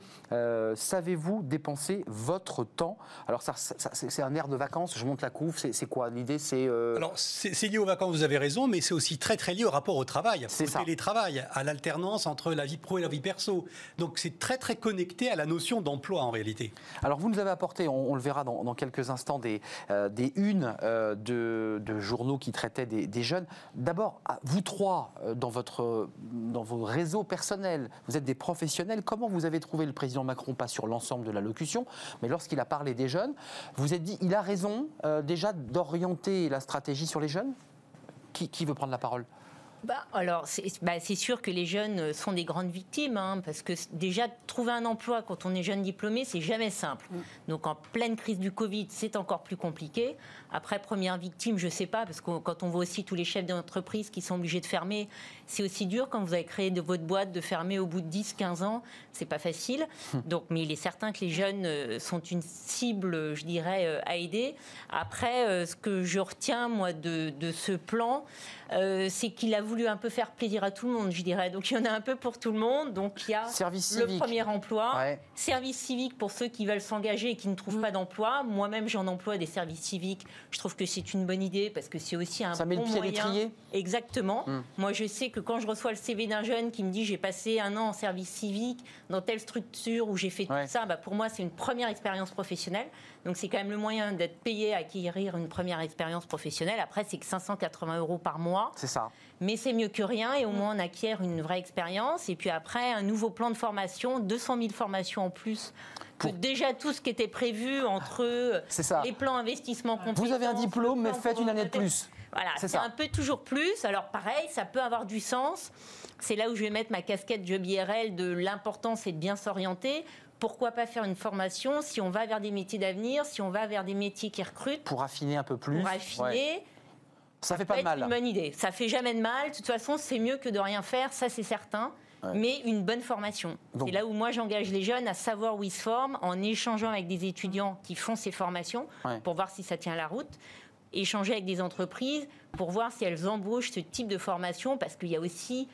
Savez-vous dépenser votre temps? Alors, ça, ça- c'est un air de vacances. Je monte la couve. C'est quoi? L'idée, c'est. Alors, c'est lié aux vacances, vous avez raison, mais c'est aussi très très lié au rapport au travail, C'est au ça. télétravail, à l'alternance entre la vie pro et la vie perso. Donc c'est très très connecté à la notion d'emploi en réalité. Alors vous nous avez apporté, on, on le verra dans, dans quelques instants, des, des unes euh, de, journaux qui traitaient des, jeunes. D'abord, vous trois, euh, dans, votre, dans vos réseaux personnels, vous êtes des professionnels. Comment vous avez trouvé le président Macron, pas sur l'ensemble de la locution, mais lorsqu'il a parlé des jeunes, vous êtes dit, il a raison euh, déjà d'orienter la stratégie sur les jeunes? Qui veut prendre la parole? Bah, alors, c'est bah, c'est sûr que les jeunes euh, sont des grandes victimes, hein, parce que déjà, trouver un emploi quand on est jeune diplômé, c'est jamais simple. Donc, en pleine crise du Covid, c'est encore plus compliqué. Après, première victime, je sais pas, parce que quand on voit aussi tous les chefs d'entreprise qui sont obligés de fermer, c'est aussi dur quand vous avez créé de votre boîte de fermer au bout de 10, 15 ans, c'est pas facile. Donc, mais il est certain que les jeunes euh, sont une cible, je dirais, euh, à aider. Après, ce que je retiens, moi, de, de ce plan, euh, c'est qu'il a voulu un peu faire plaisir à tout le monde, je dirais. Donc, il y en a un peu pour tout le monde. Donc, il y a Service le civique. premier emploi, Ouais. service civique pour ceux qui veulent s'engager et qui ne trouvent pas d'emploi. Moi-même, j'en emploie des services civiques. Je trouve que c'est une bonne idée parce que c'est aussi un Ça met bon le pied à moyen. l'étrier Exactement. Mm. Moi, je sais que quand je reçois le CV d'un jeune qui me dit j'ai passé un an en service civique dans telle structure où j'ai fait Ouais. tout ça, bah, pour moi, c'est une première expérience professionnelle. Donc, c'est quand même le moyen d'être payé à acquérir une première expérience professionnelle. Après, c'est que 580 euros par mois. C'est ça. Mais c'est mieux que rien et au moins on acquiert une vraie expérience. Et puis après, un nouveau plan de formation, 200 000 formations en plus que Pour- déjà tout ce qui était prévu entre C'est ça. les plans investissement Vous avez un diplôme, mais faites une année de plus. Voilà, C'est un peu toujours plus. Alors pareil, ça peut avoir du sens. C'est là où je vais mettre ma casquette Job IRL de l'importance et de bien s'orienter. Pourquoi pas faire une formation si on va vers des métiers d'avenir, si on va vers des métiers qui recrutent, Pour affiner un peu plus. pour Ouais. affiner Ça fait pas de mal. une bonne idée. Ça fait jamais de mal. De toute façon, c'est mieux que de rien faire, ça c'est certain. Mais une bonne formation. C'est là où moi j'engage les jeunes à savoir où ils se forment, en échangeant avec des étudiants qui font ces formations Ouais. pour voir si ça tient la route. Échanger avec des entreprises pour voir si elles embauchent ce type de formation, parce qu'il y a aussi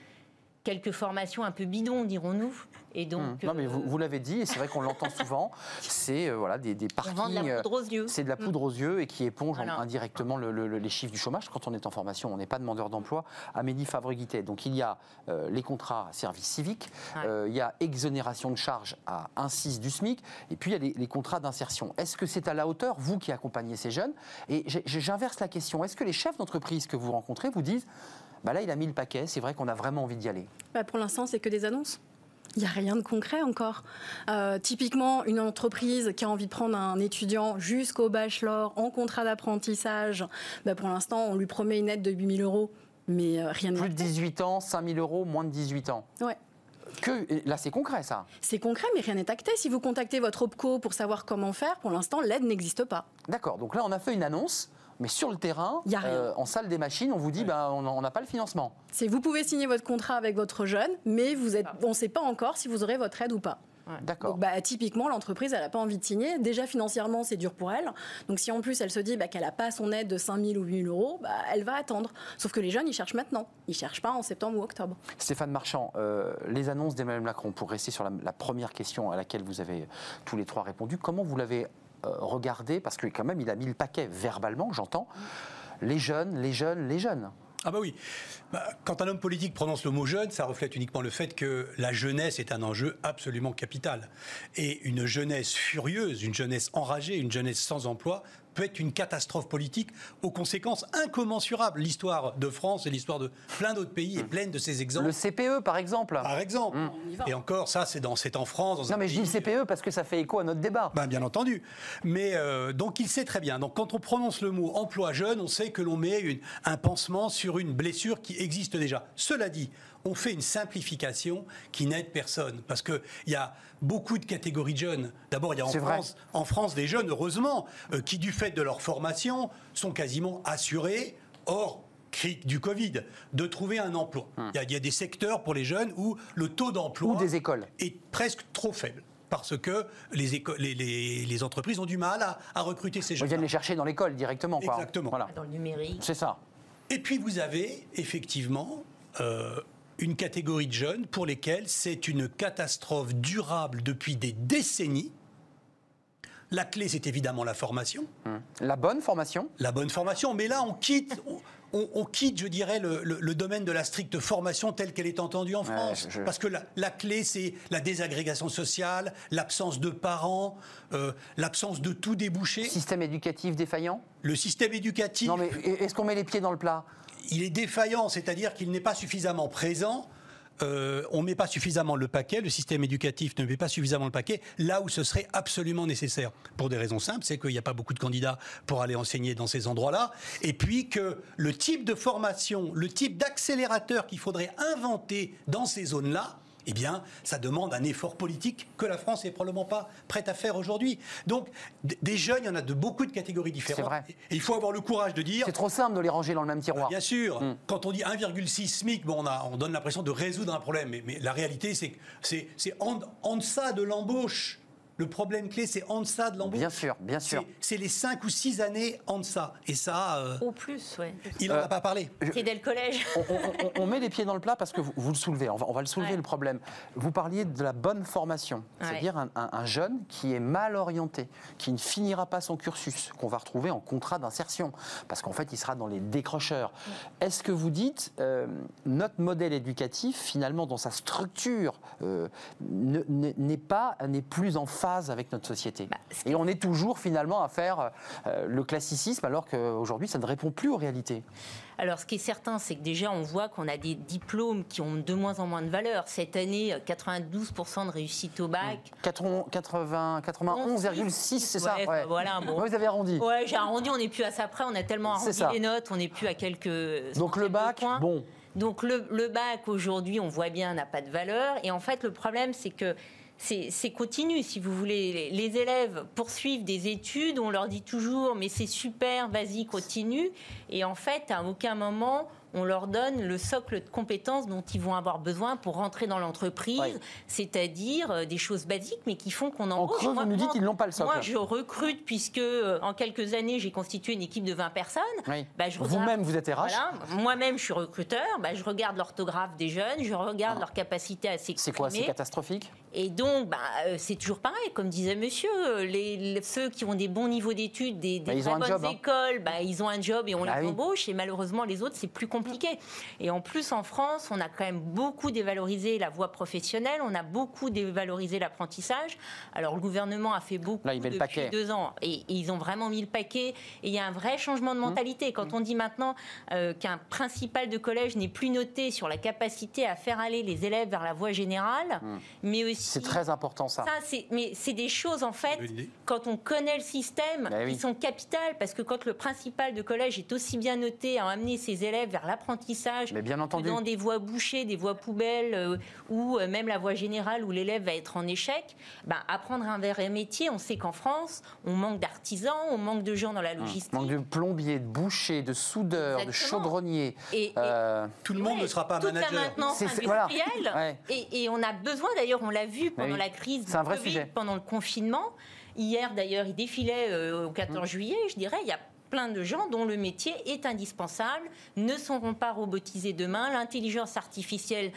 quelques formations un peu bidons, dirons-nous. Et donc, Hum. Non, mais vous, euh, vous l'avez dit, et c'est vrai qu'on l'entend souvent, c'est euh, voilà, des, des vend de la parkings. euh, poudre aux yeux. C'est de la poudre aux yeux et qui éponge Voilà. indirectement le- le- les chiffres du chômage. Quand on est en formation, on n'est pas demandeur d'emploi. Amélie Favre-Guittet. Donc il y a euh, les contrats service civique, Ouais. euh, il y a exonération de charges à 1,6 du SMIC, et puis il y a les, les contrats d'insertion. Est-ce que c'est à la hauteur, vous qui accompagnez ces jeunes? Et j'inverse la question. Est-ce que les chefs d'entreprise que vous rencontrez vous disent bah là, il a mis le paquet, c'est vrai qu'on a vraiment envie d'y aller? Bah, Pour l'instant, c'est que des annonces. Il n'y a rien de concret encore. Euh, typiquement, une entreprise qui a envie de prendre un étudiant jusqu'au bachelor en contrat d'apprentissage, bah, pour l'instant, on lui promet une aide de 8000 euros, mais euh, rien de Plus de 18 ans, 5 000 euros, moins de 18 ans. Ouais. Que, là, c'est concret, ça. C'est concret, mais rien n'est acté. Si vous contactez votre OPCO pour savoir comment faire, pour l'instant, l'aide n'existe pas. D'accord, donc là on a fait une annonce, mais sur le terrain, Y a rien. euh, en salle des machines, on vous dit ben, on on n'a pas le financement. C'est vous pouvez signer votre contrat avec votre jeune, mais vous êtes, on ne sait pas encore si vous aurez votre aide ou pas. D'accord. Bah, typiquement, l'entreprise, elle n'a pas envie de signer. Déjà, financièrement, c'est dur pour elle. Donc, si en plus, elle se dit bah, qu'elle n'a pas son aide de 5 000 ou 8 000 euros, bah, elle va attendre. Sauf que les jeunes, ils cherchent maintenant. Ils ne cherchent pas en septembre ou octobre. Stéphane Marchand, euh, les annonces d'Emmanuel Macron, pour rester sur la, la première question à laquelle vous avez tous les trois répondu, comment vous l'avez euh, regardé Parce que quand même, il a mis le paquet verbalement, j'entends. Les jeunes, les jeunes, les jeunes. Ah bah oui. Bah, quand un homme politique prononce le mot jeune, ça reflète uniquement le fait que la jeunesse est un enjeu absolument capital. Et une jeunesse furieuse, une jeunesse enragée, une jeunesse sans emploi peut être une catastrophe politique aux conséquences incommensurables. L'histoire de France et l'histoire de plein d'autres pays est pleine de ces exemples. Le CPE, par exemple. Par exemple. Et encore, ça, c'est dans- c'est en France. Dans Non, un mais je dis le pays- CPE parce que ça fait écho à notre débat. ben, bien entendu. Mais euh, donc il sait très bien. Donc quand on prononce le mot emploi jeune, on sait que l'on met une- un pansement sur une blessure qui existe déjà. Cela dit, on fait une simplification qui n'aide personne. Parce qu'il y a beaucoup de catégories de jeunes. D'abord, il y a en. France, en France des jeunes, heureusement, euh, qui du fait de leur formation sont quasiment assurés, hors cri du Covid, de trouver un emploi. Il y a- il y, a des secteurs pour les jeunes où le taux d'emploi Ou des écoles. est presque trop faible. Parce que les, éco- les, les- les entreprises ont du mal à, à recruter ces Ils jeunes. viennent les chercher dans l'école directement. Quoi. Exactement. Voilà. Dans le numérique. C'est ça. Et puis vous avez effectivement euh, une catégorie de jeunes pour lesquels c'est une catastrophe durable depuis des décennies. La clé, c'est évidemment la formation, La bonne formation. la bonne formation. Mais là, on quitte, on, on, on quitte, je dirais, le, le- le domaine de la stricte formation telle qu'elle est entendue en France. je- Parce que la, la clé, c'est la désagrégation sociale, l'absence de parents, euh, l'absence de tout débouché. Système éducatif défaillant Le système éducatif, Non, mais est-ce qu'on met les pieds dans le plat? Il est défaillant, c'est-à-dire qu'il n'est pas suffisamment présent. Euh, on ne met pas suffisamment le paquet, le système éducatif ne met pas suffisamment le paquet là où ce serait absolument nécessaire. Pour des raisons simples, c'est qu'il n'y a pas beaucoup de candidats pour aller enseigner dans ces endroits-là. Et puis que le type de formation, le type d'accélérateur qu'il faudrait inventer dans ces zones-là, eh bien, ça demande un effort politique que la France n'est probablement pas prête à faire aujourd'hui. Donc, des jeunes, il y en a de beaucoup de catégories différentes. vrai. Et il faut avoir le courage de dire C'est trop simple de les ranger dans le même tiroir. Bien sûr, Mm. quand on dit 1,6 SMIC, bon, on, a- on donne l'impression de résoudre un problème, mais, mais la réalité, c'est que c'est c'est en, en deçà de l'embauche. Le problème clé, c'est en deçà de l'embauche. Bien sûr, bien sûr. C'est- les 5 ou 6 années en deçà. Et ça, euh, Au plus, ouais. il n'en Euh, a pas parlé. C'est dès le collège. on, on- on- on met les pieds dans le plat parce que vous, vous le soulevez. On va, on va le soulever Ouais. le problème. Vous parliez de la bonne formation, Ouais. c'est-à-dire un, un- un jeune qui est mal orienté, qui ne finira pas son cursus, qu'on va retrouver en contrat d'insertion, parce qu'en fait, il sera dans les décrocheurs. Est-ce que vous dites euh, notre modèle éducatif, finalement, dans sa structure, euh, ne- ne- n'est pas, n'est plus en phase avec notre société Bah, Et on est toujours finalement à faire euh, le classicisme, alors qu'aujourd'hui, ça ne répond plus aux réalités. Alors, ce qui est certain, c'est que déjà, on voit qu'on a des diplômes qui ont de moins en moins de valeur. Cette année, 92% de réussite au bac. 80, 80, 91,6, c'est ça? Ouais, ouais. voilà, bon. Vous avez arrondi. Ouais, j'ai arrondi, on n'est plus à ça près, on a tellement arrondi ça. les notes, on n'est plus à quelques. Donc le bac, points. bon. Donc le, le bac aujourd'hui, on voit bien, n'a pas de valeur. Et en fait, le problème, c'est que c'est continu, si vous voulez. Les, élèves poursuivent des études, on leur dit toujours, mais c'est super, vas-y, continue. Et en fait, à aucun moment, on leur donne le socle de compétences dont ils vont avoir besoin pour rentrer dans l'entreprise, c'est-à-dire euh, des choses basiques, mais qui font qu'on En creux, vous nous dites qu'ils n'ont pas le socle. Moi, je recrute puisque euh, en quelques années, j'ai constitué une équipe de 20 personnes. Oui. Bah, Vous-même, vous êtes RH. Voilà. Moi-même, je suis recruteur. Bah, je regarde l'orthographe des jeunes, je regarde Ah. leur capacité à s'exprimer. C'est quoi C'est catastrophique? Et donc, bah, euh, c'est toujours pareil, comme disait monsieur, euh, les, les- ceux qui ont des bons niveaux d'études, des, des Bah, très bonnes job, hein. écoles, bah, ils ont un job et on les oui. embauche. Et malheureusement, les autres, c'est plus compliqué. Et en plus, en France, on a quand même beaucoup dévalorisé la voie professionnelle, on a beaucoup dévalorisé l'apprentissage. Alors, le gouvernement a fait beaucoup Là, il met le depuis paquet. deux ans et, et ils ont vraiment mis le paquet. Et il y a un vrai changement Mmh. de mentalité. Quand on dit maintenant euh, qu'un principal de collège n'est plus noté sur la capacité à faire aller les élèves vers la voie générale, mais aussi Mmh. C'est très important ça. mais c'est des choses en fait, quand on connaît le système, oui. qui sont capitales, parce que quand le principal de collège est aussi bien noté à amener ses élèves vers l'apprentissage, Mais bien que entendu. dans des voies bouchées, des voies poubelles, euh, ou euh, même la voie générale où l'élève va être en échec, ben, apprendre un vrai métier, on sait qu'en France, on manque d'artisans, on manque de gens dans la logistique. Manque de plombier, de boucher, de soudeur, de Exactement. chaudronnier. Et- et- Euh, Tout le monde Ouais, ne sera pas toute manager. la maintenance voilà. industrielle. Ouais. Et, et on a besoin, d'ailleurs, on l'a vu pendant oui. la crise du Covid, sujet. pendant le confinement. Hier, d'ailleurs, il défilait euh, au 14 Mmh. juillet, je dirais, il y a plein de gens dont le métier est indispensable, ne seront pas robotisés demain. L'intelligence artificielle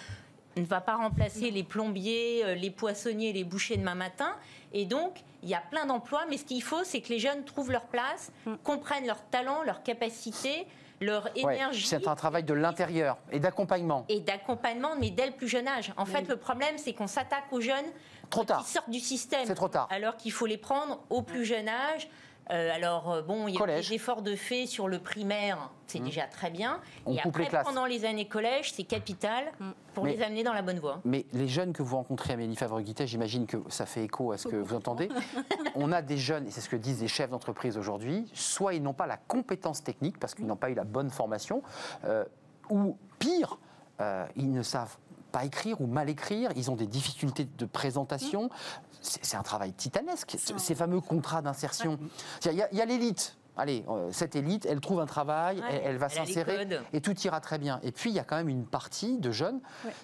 ne va pas remplacer les plombiers, euh, les poissonniers, les bouchers demain matin. Et donc, il y a plein d'emplois, mais ce qu'il faut, c'est que les jeunes trouvent leur place, comprennent leurs talents, leurs capacités, leur ouais, énergie C'est un travail de l'intérieur et d'accompagnement. et d'accompagnement, mais dès le plus jeune âge. En fait, le problème, c'est qu'on s'attaque aux jeunes Trop tard. qui sortent du système. C'est trop tard. Alors qu'il faut les prendre au plus jeune âge. Euh, alors, euh, bon, il y a Collège. des efforts de fait sur le primaire, c'est déjà très bien. On et les après, pendant les années collège, c'est capital pour Mais- les amener dans la bonne voie. Mais les jeunes que vous rencontrez, Amélie Favre-Guittet, j'imagine que ça fait écho à ce que vous entendez. On a des jeunes, et c'est ce que disent les chefs d'entreprise aujourd'hui, soit ils n'ont pas la compétence technique parce qu'ils n'ont pas eu la bonne formation, euh, ou pire, euh, ils ne savent pas écrire ou mal écrire, ils ont des difficultés de présentation. C'est c'est un travail titanesque, ces fameux contrats d'insertion. Il y a- l'élite. Allez, euh, cette élite, elle trouve un travail, Ouais, elle, elle va s'insérer et tout ira très bien. Et puis, il y a quand même une partie de jeunes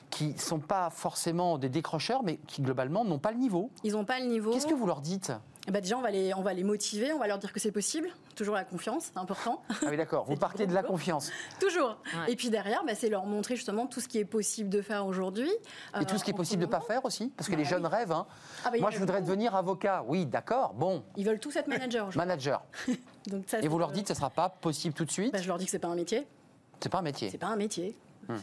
qui ne sont pas forcément des décrocheurs, mais qui globalement n'ont pas le niveau. Ils n'ont pas le niveau. Qu'est-ce que vous leur dites? Eh ben, déjà, on va, les, on va les motiver, on va leur dire que c'est possible. Toujours la confiance, c'est important. Ah oui, d'accord. Vous partez de la confiance. Toujours. Ouais. Et puis derrière, bah, c'est leur montrer justement tout ce qui est possible de faire aujourd'hui. Et tout ce qui est possible de ne pas faire aussi Parce que les jeunes rêvent. hein. Ah bah, Moi, je voudrais devenir avocat. Oui, d'accord. Bon, Ils veulent tous être managers. aujourd'hui. manager. Donc ça, Et vous leur euh, dites que ce ne sera pas possible tout de suite bah, Je leur dis que c'est pas un métier. C'est pas un métier. C'est pas un métier.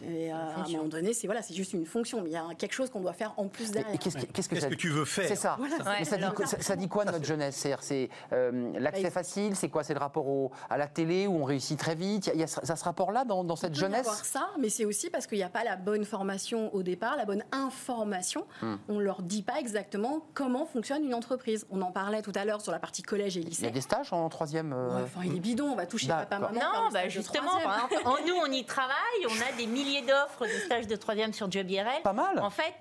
Et, euh, à un moment donné, c'est voilà, c'est juste une fonction, mais il y a quelque chose qu'on doit faire en plus derrière. et Qu'est-ce que, tu veux faire C'est ça. Voilà, Mais Ouais, ça, dit, ça- ça dit quoi de notre jeunesse? C'est euh, l'accès Bah, il- facile, c'est quoi? C'est le rapport au- à la télé où on réussit très vite? Il y a, il y a ce, ça, ce rapport-là dans, dans cette Il peut y jeunesse? avoir ça, mais c'est aussi parce qu'il n'y a pas la bonne formation au départ, la bonne information. Hmm. On ne leur dit pas exactement comment fonctionne une entreprise. On en parlait tout à l'heure sur la partie collège et Il y lycée. a des stages en troisième euh, Ouais, enfin, il est bidon, on va toucher papa, maman. Non, bah justement, par exemple, nous, on y travaille, on a des milliers d'offres de stages de troisième sur Job IRL. Pas mal. En fait,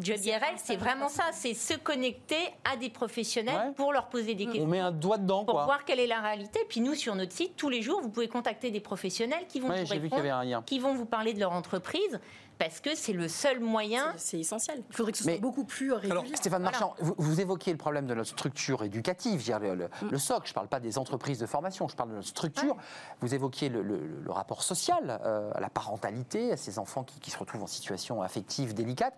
Job C'est vraiment ça, c'est se connecter à des professionnels Ouais. pour leur poser des On questions. met un doigt dedans, Pour quoi. voir quelle est la réalité. Puis nous, sur notre site, tous les jours, vous pouvez contacter des professionnels qui vont Ouais, vous répondre, qui vont vous parler de leur entreprise, parce que c'est le seul moyen. C'est- essentiel. Il faudrait que ce Mais- soit beaucoup plus régulier. Alors, Stéphane Voilà. Marchand, vous, vous évoquiez le problème de notre structure éducative, je veux dire, le, le- Mm. le socle. Je ne parle pas des entreprises de formation, je parle de notre structure. Vous évoquiez le, le- le rapport social euh, à la parentalité, à ces enfants qui, qui se retrouvent en situation affective délicate.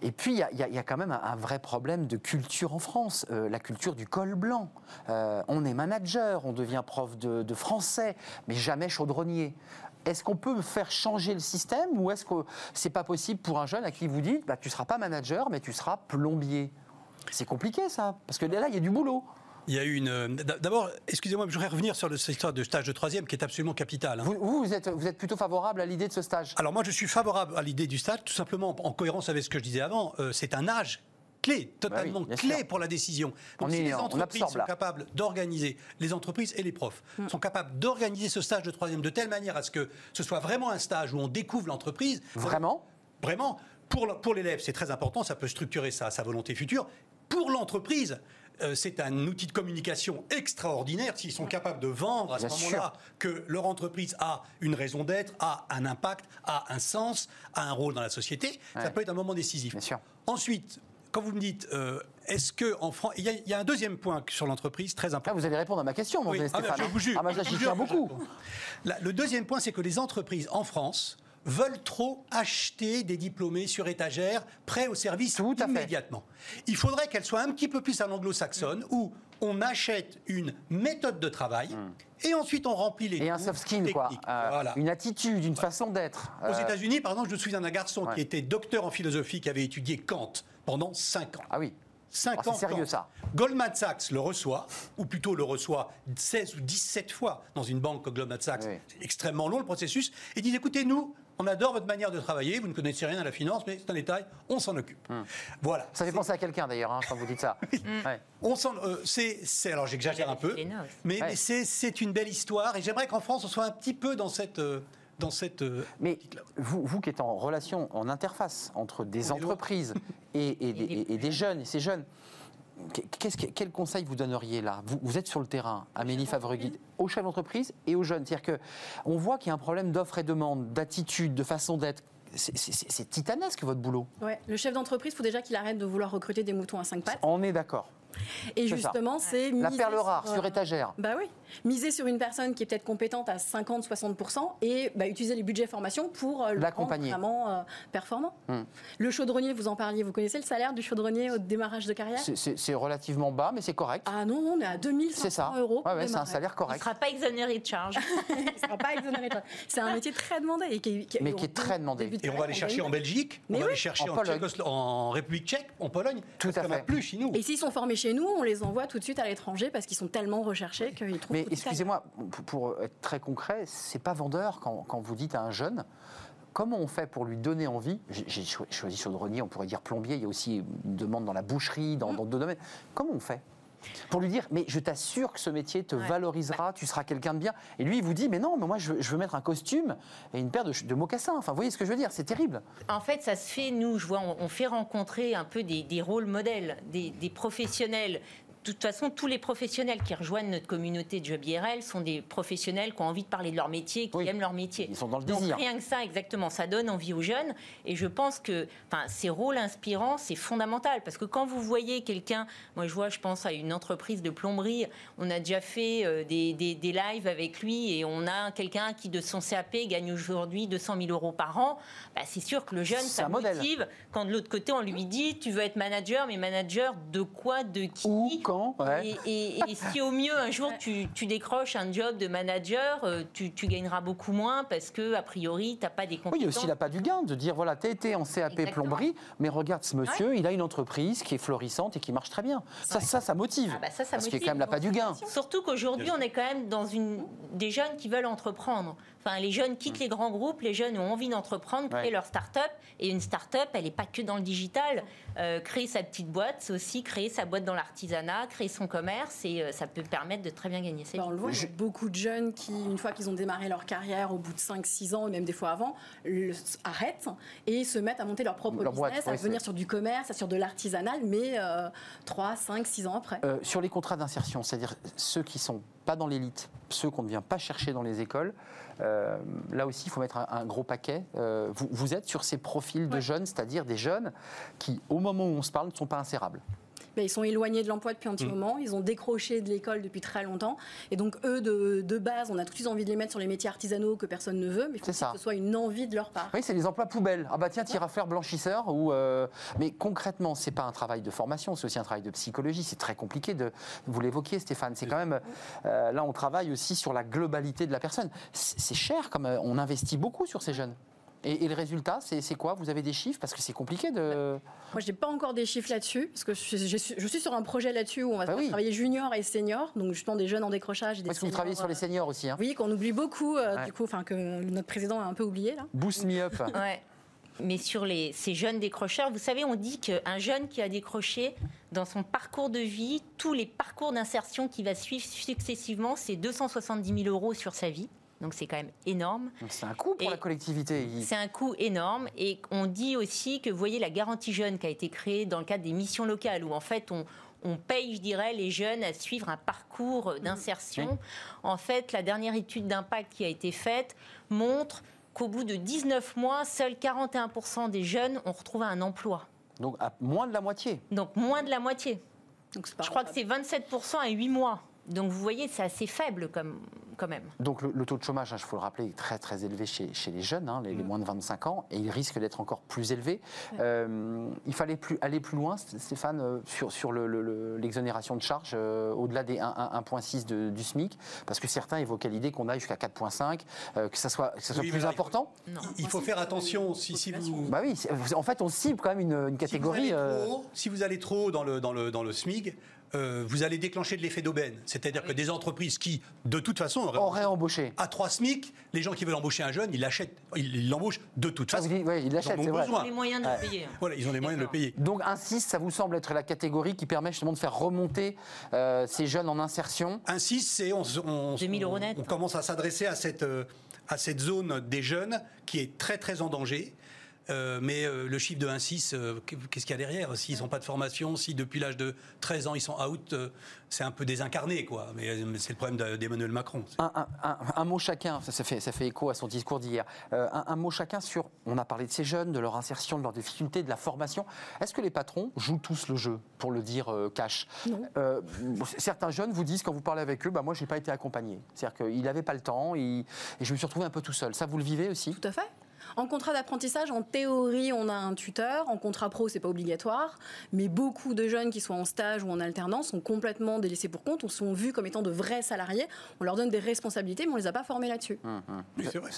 Et puis, il y a- y, y quand même un, un vrai problème de culture en France, euh, la culture du col blanc. Euh, on est manager, on devient prof de, de français, mais jamais chaudronnier. Est-ce qu'on peut faire changer le système ou est-ce que c'est pas possible pour un jeune à qui vous dites bah, tu seras pas manager, mais tu seras plombier? C'est compliqué ça, parce que là, il y a du boulot. Il y a eu une. euh, D'abord, excusez-moi, je voudrais revenir sur cette histoire de stage de troisième qui est absolument capital. hein. Vous, vous, vous êtes, vous êtes plutôt favorable à l'idée de ce stage? Alors moi, je suis favorable à l'idée du stage, tout simplement en cohérence avec ce que je disais avant. Euh, c'est un âge clé, totalement Bah clé sûr. pour la décision. On si les entreprises sont là. capables d'organiser, les entreprises et les profs sont capables d'organiser ce stage de troisième de telle manière à ce que ce soit vraiment un stage où on découvre l'entreprise. Vraiment? Vraiment, pour, l'élève, c'est très important, ça peut structurer sa, sa volonté future. Pour l'entreprise, euh, c'est un outil de communication extraordinaire s'ils sont capables de vendre à ce moment-là que leur entreprise a une raison d'être, a un impact, a un sens, a un rôle dans la société. Ça peut être un moment décisif. Bien sûr. Ensuite, quand vous me dites, euh, est-ce que en France, il y, a- il y a un deuxième point sur l'entreprise très Là, important. vous allez répondre à ma question, mon Oui. Ah, ben, Stéphane. je vous jure. Ah, je tiens jure je beaucoup. La- le deuxième point, c'est que les entreprises en France veulent trop acheter des diplômés sur étagère, prêts au service Tout immédiatement. Il faudrait qu'elles soient un petit peu plus à l'anglo-saxonne, où on achète une méthode de travail et ensuite on remplit les Hmm. Et un soft skill, quoi. Euh, Voilà. Une attitude, une façon d'être. Aux Euh, États-Unis, par exemple, je me souviens d'un garçon Ouais. qui était docteur en philosophie, qui avait étudié Kant pendant 5 ans. Ah oui. 5 Ah, c'est ans. sérieux, ça. Goldman Sachs le reçoit, ou plutôt le reçoit 16 ou 17 fois dans une banque comme Goldman Sachs. Oui. C'est extrêmement long le processus. Et dit écoutez, nous, on adore votre manière de travailler, vous ne connaissez rien à la finance, mais c'est un détail, on s'en occupe. Voilà. Hmm. Ça fait penser à quelqu'un d'ailleurs, hein, quand vous dites ça. Ouais. on s'en, euh, c'est, c'est- alors j'exagère un peu, mais, Ouais. mais c'est, c'est une belle histoire et j'aimerais qu'en France on soit un petit peu dans cette, euh, dans cette. euh, Mais vous, vous qui êtes en relation, en interface entre des On entreprises et, et des, des et- et des jeunes, et ces jeunes, qu'est-ce que- quel conseil vous donneriez là? Vous, vous êtes sur le terrain, Amélie Favreguide, aux chefs d'entreprise et aux jeunes. C'est-à-dire qu'on voit qu'il y a un problème d'offre et demande, d'attitude, de façon d'être. C'est- titanesque votre boulot. Ouais, le chef d'entreprise, il faut déjà qu'il arrête de vouloir recruter des moutons à cinq pattes. On est d'accord. Et justement, c'est La perle rare, sur, sur euh, étagère. Bah oui, miser sur une personne qui est peut-être compétente à 50-60% et bah, utiliser les budgets formation pour euh, le rendre vraiment euh, performant. Hmm. Le chaudronnier, vous en parliez, vous connaissez le salaire du chaudronnier au démarrage de carrière? C'est- relativement bas, mais c'est correct. Ah non, on est à 2500 c'est ça. euros. Ouais, ouais, c'est un salaire Il ne correct. sera pas exonéré de charge. Il ne sera pas exonéré. de charges. C'est un métier très demandé. Et qui, qui- Mais qui est très demandé. débute Et on va aller chercher en. Belgique, Mais on va oui. aller chercher En en, République tchèque, en Pologne. Tout à fait. plus chez nous. Et s'ils sont formés chez nous, on les envoie tout de suite à l'étranger parce qu'ils sont tellement recherchés qu'ils trouvent. Mais excusez-moi, pour- être très concret, c'est pas vendeur quand, quand vous dites à un jeune. Comment on fait pour lui donner envie? J'ai j'ai cho- choisi chaudronnier, on pourrait dire plombier. Il y a aussi une demande dans la boucherie, dans d'autres domaines. Comment on fait? Pour lui dire, mais je t'assure que ce métier te valorisera, tu seras quelqu'un de bien. Et lui, il vous dit, mais non, mais moi, je veux, je veux mettre un costume et une paire de, mocassins. Enfin, vous voyez ce que je veux dire C'est terrible. En fait, ça se fait, nous, je vois, on, on fait rencontrer un peu des, des rôles modèles, des, des professionnels. De toute façon, tous les professionnels qui rejoignent notre communauté de Job IRL sont des professionnels qui ont envie de parler de leur métier, qui Oui. aiment leur métier. Ils sont dans le Donc désir. rien que ça, exactement, ça donne envie aux jeunes. Et je pense que ces rôles inspirants, c'est fondamental. Parce que quand vous voyez quelqu'un, moi je vois, je pense à une entreprise de plomberie, on a déjà fait euh, des, des- des lives avec lui et on a quelqu'un qui, de son CAP, gagne aujourd'hui 200 000 euros par an. Bah, c'est sûr que le jeune, ça modèle. motive. Quand de l'autre côté, on lui dit, tu veux être manager, mais manager de quoi, de qui camp. ouais. Et, et- et si au mieux un jour tu, tu décroches un job de manager, euh, tu, tu gagneras beaucoup moins parce que a priori t'as pas des Oui, compétences. il y a aussi l'appât du gain, de dire voilà, t'as été en CAP Exactement. plomberie, mais regarde ce monsieur, il a une entreprise qui est florissante et qui marche très bien. Ça, ça, ça motive. Ah bah ça, ça parce qu'il y a quand même l'appât du gain. Surtout qu'aujourd'hui, on est quand même dans une des jeunes qui veulent entreprendre. Enfin, les jeunes quittent les grands groupes, les jeunes ont envie d'entreprendre, créer Ouais. leur start-up. Et une start-up, elle n'est pas que dans le digital. Euh, créer sa petite boîte, c'est aussi créer sa boîte dans l'artisanat, créer son commerce, et euh, ça peut permettre de très bien gagner sa Bah, vie. on le voit, il y a beaucoup de jeunes qui, une fois qu'ils ont démarré leur carrière, au bout de 5-6 ans, et même des fois avant, le- arrêtent et se mettent à monter leur propre Leur boîte, business, à venir sur du commerce, sur de l'artisanal, mais 3, 5, 6 ans après. Euh, sur les contrats d'insertion, c'est-à-dire ceux qui sont pas dans l'élite, ceux qu'on ne vient pas chercher dans les écoles, euh, là aussi, il faut mettre un, un gros paquet. Euh, vous, vous êtes sur ces profils de Ouais. jeunes, c'est-à-dire des jeunes qui, au moment où on se parle, ne sont pas insérables. Ben, ils sont éloignés de l'emploi depuis un petit Mm. moment, ils ont décroché de l'école depuis très longtemps. Et donc, eux, de, de base, on a tout de suite envie de les mettre sur les métiers artisanaux que personne ne veut, mais il faut ça. que ce soit une envie de leur part. Oui, c'est les emplois poubelles. Ah bah tiens, tire à faire blanchisseur. Ou, euh, Mais concrètement, c'est pas un travail de formation, c'est aussi un travail de psychologie. C'est très compliqué de. Vous l'évoquiez, Stéphane. C'est quand même. euh, là, on travaille aussi sur la globalité de la personne. C'est c'est cher, comme euh, on investit beaucoup sur ces jeunes. Et, et le résultat, c'est quoi? Vous avez des chiffres? Parce que c'est compliqué de. Moi, je n'ai pas encore des chiffres là-dessus, parce que je, je suis- je suis sur un projet là-dessus où on va Bah oui. travailler junior et senior, donc justement des jeunes en décrochage et des Parce que vous seniors, travaillez sur les euh, seniors aussi. Hein. Oui, qu'on oublie beaucoup, euh, Ouais. du coup, enfin que notre président a un peu oublié là. Boost me up. Ouais. Mais sur les, ces jeunes décrocheurs, vous savez, on dit qu'un jeune qui a décroché dans son parcours de vie, tous les parcours d'insertion qu'il va suivre successivement, c'est 270 000 euros sur sa vie. Donc c'est quand même énorme. C'est un coût pour Et la collectivité. C'est un coût énorme. Et on dit aussi que, vous voyez, la garantie jeune qui a été créée dans le cadre des missions locales, où en fait on, on paye, je dirais, les jeunes à suivre un parcours d'insertion. En fait, la dernière étude d'impact qui a été faite montre qu'au bout de 19 mois, seuls 41% des jeunes ont retrouvé un emploi. Donc à moins de la moitié. Donc moins de la moitié. Donc, c'est pas Je crois que c'est 27% à 8 mois. Donc vous voyez, c'est assez faible comme, quand même. Donc le, le taux de chômage, il faut le rappeler, est très très élevé chez, chez les jeunes, hein, les, les moins de 25 ans, et il risque d'être encore plus élevé. Euh, il fallait plus, aller plus loin, Stéphane, euh, sur, sur le- le- le- l'exonération de charges, euh, au-delà des 1 1 1,6 de- du SMIC, parce que certains évoquaient l'idée qu'on aille jusqu'à 4,5, euh, que ça soit, que ça soit Oui, mais plus là, il faut- important. Non. Il faut faire attention si, si vous. Bah oui, en fait, on cible quand même une, une Si vous, catégorie. allez euh, trop haut, si vous allez trop haut dans le, dans le, dans le SMIG, euh, vous allez déclencher de l'effet d'aubaine. C'est-à-dire que des entreprises qui, de toute façon, auraient embauché. à 3 SMIC, les gens qui veulent embaucher un jeune, ils l'achètent, ils l'embauchent de toute Ah, façon. ouais, ils l'achètent, Ils ont c'est vrai. besoin. Les moyens de Ouais. le payer. Voilà, ils ont les moyens de le payer. Donc un 6, ça vous semble être la catégorie qui permet justement de faire remonter euh, ces jeunes en insertion Un 6, c'est on, on, 2000 euros net. on commence à s'adresser à cette, euh, à cette zone des jeunes qui est très très en danger. Euh, mais euh, le chiffre de 1,6, euh, qu'est-ce qu'il y a derrière? S'ils n'ont pas de formation, si depuis l'âge de 13 ans ils sont out, euh, c'est un peu désincarné, quoi. Mais, mais c'est le problème de- d'Emmanuel Macron. Un, un- un- un mot chacun, ça, ça fait, ça fait écho à son discours d'hier. Euh, un, un mot chacun sur, on a parlé de ces jeunes, de leur insertion, de leurs difficultés, de la formation. Est-ce que les patrons jouent tous le jeu, pour le dire euh, cash? Non. Euh, Certains jeunes vous disent, quand vous parlez avec eux, bah, moi, je n'ai pas été accompagné. C'est-à-dire qu'il n'avait pas le temps il- et je me suis retrouvé un peu tout seul. Ça, vous le vivez aussi? Tout à fait. En contrat d'apprentissage, en théorie, on a un tuteur. En contrat pro, c'est pas obligatoire. Mais beaucoup de jeunes qui sont en stage ou en alternance sont complètement délaissés pour compte. On sont vus comme étant de vrais salariés. On leur donne des responsabilités, mais on les a pas formés là-dessus. Hum, hum. Oui, c'est vrai.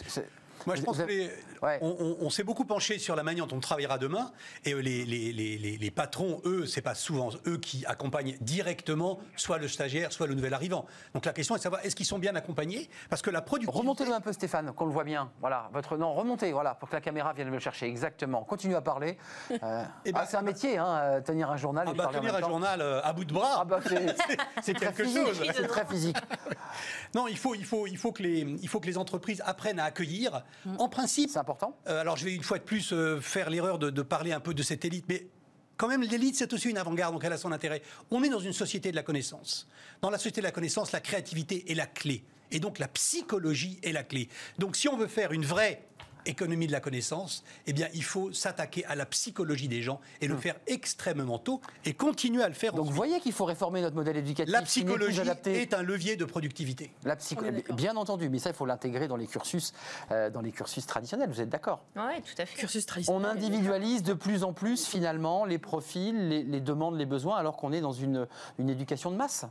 Moi, je pense que les- Ouais. on, on- on s'est beaucoup penché sur la manière dont on travaillera demain. Et euh, les, patrons, eux, c'est pas souvent eux qui accompagnent directement soit le stagiaire, soit le nouvel arrivant. Donc la question est de savoir est-ce qu'ils sont bien accompagnés? Parce que la productivité. Remontez-le un peu, Stéphane, qu'on le voit bien. Voilà, votre nom, remontez, voilà, pour que la caméra vienne me le chercher. Exactement. Continuez à parler. Euh, Eh ben, ah, c'est un métier, hein, euh, tenir un journal. Ah et bah, parler en tenir même un temps. journal à bout de bras. Ah bah, c'est quelque physique. chose. C'est très physique. Non, il faut, il, faut, il, faut que les, il faut que les entreprises apprennent à accueillir. En principe, C'est important. Euh, alors je vais une fois de plus euh, faire l'erreur de, de parler un peu de cette élite, mais quand même l'élite c'est aussi une avant-garde, donc elle a son intérêt. On est dans une société de la connaissance. Dans la société de la connaissance, la créativité est la clé. Et donc la psychologie est la clé. Donc si on veut faire une vraie économie de la connaissance, eh bien, il faut s'attaquer à la psychologie des gens et le faire extrêmement tôt et continuer à le faire. Donc vous voyez qu'il faut réformer notre modèle éducatif. la psychologie est un levier de productivité. La psycho- On bien entendu, mais ça il faut l'intégrer dans les cursus, euh, dans les cursus traditionnels. Vous êtes d'accord? Oui, tout à fait. Cursus On traditionnel. individualise de plus en plus finalement les profils, les, les demandes, les besoins, alors qu'on est dans une, une éducation de masse.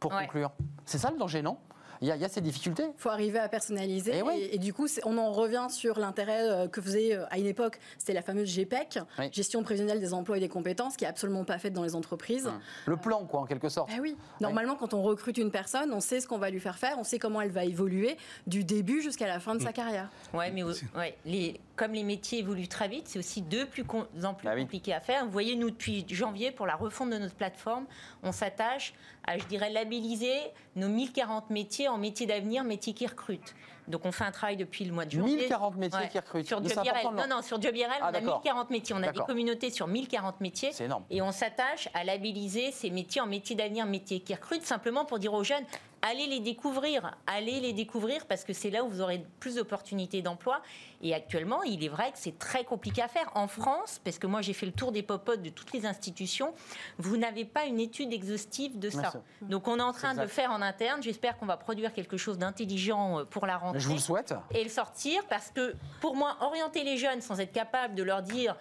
Pour Ouais. conclure, c'est ça le danger, non? Il y, a, il y a ces difficultés. Il faut arriver à personnaliser. Eh Et, oui. et du coup, on en revient sur l'intérêt euh, que faisait euh, à une époque, c'était la fameuse GPEC, Oui. gestion prévisionnelle des emplois et des compétences, qui est absolument pas faite dans les entreprises. Le plan, quoi, en quelque sorte. Eh oui. Normalement, quand on recrute une personne, on sait ce qu'on va lui faire faire, on sait comment elle va évoluer du début jusqu'à la fin de sa carrière. Ouais, mais ouais, les, comme les métiers évoluent très vite, c'est aussi de plus en plus Ah oui. compliqué à faire. Vous voyez, nous, depuis janvier, pour la refonte de notre plateforme, on s'attache à, je dirais, labelliser nos 1040 métiers en métiers d'avenir, métiers qui recrutent. Donc, on fait un travail depuis le mois de janvier. 1040 métiers qui recrutent. Sur Job Non, non, sur Job Ah, on a d'accord. 1040 métiers. On a des communautés sur 1040 métiers. C'est énorme. Et on s'attache à labelliser ces métiers en métiers d'avenir, métiers qui recrutent, simplement pour dire aux jeunes, allez les découvrir, allez les découvrir, parce que c'est là où vous aurez plus d'opportunités d'emploi. Et actuellement, il est vrai que c'est très compliqué à faire. En France, parce que moi j'ai fait le tour des popotes de toutes les institutions, vous n'avez pas une étude exhaustive de ça. Donc on est en train de faire en interne. J'espère qu'on va produire quelque chose d'intelligent euh, pour la rentrée Je vous le souhaite. et le sortir parce que pour moi, orienter les jeunes sans être capable de leur dire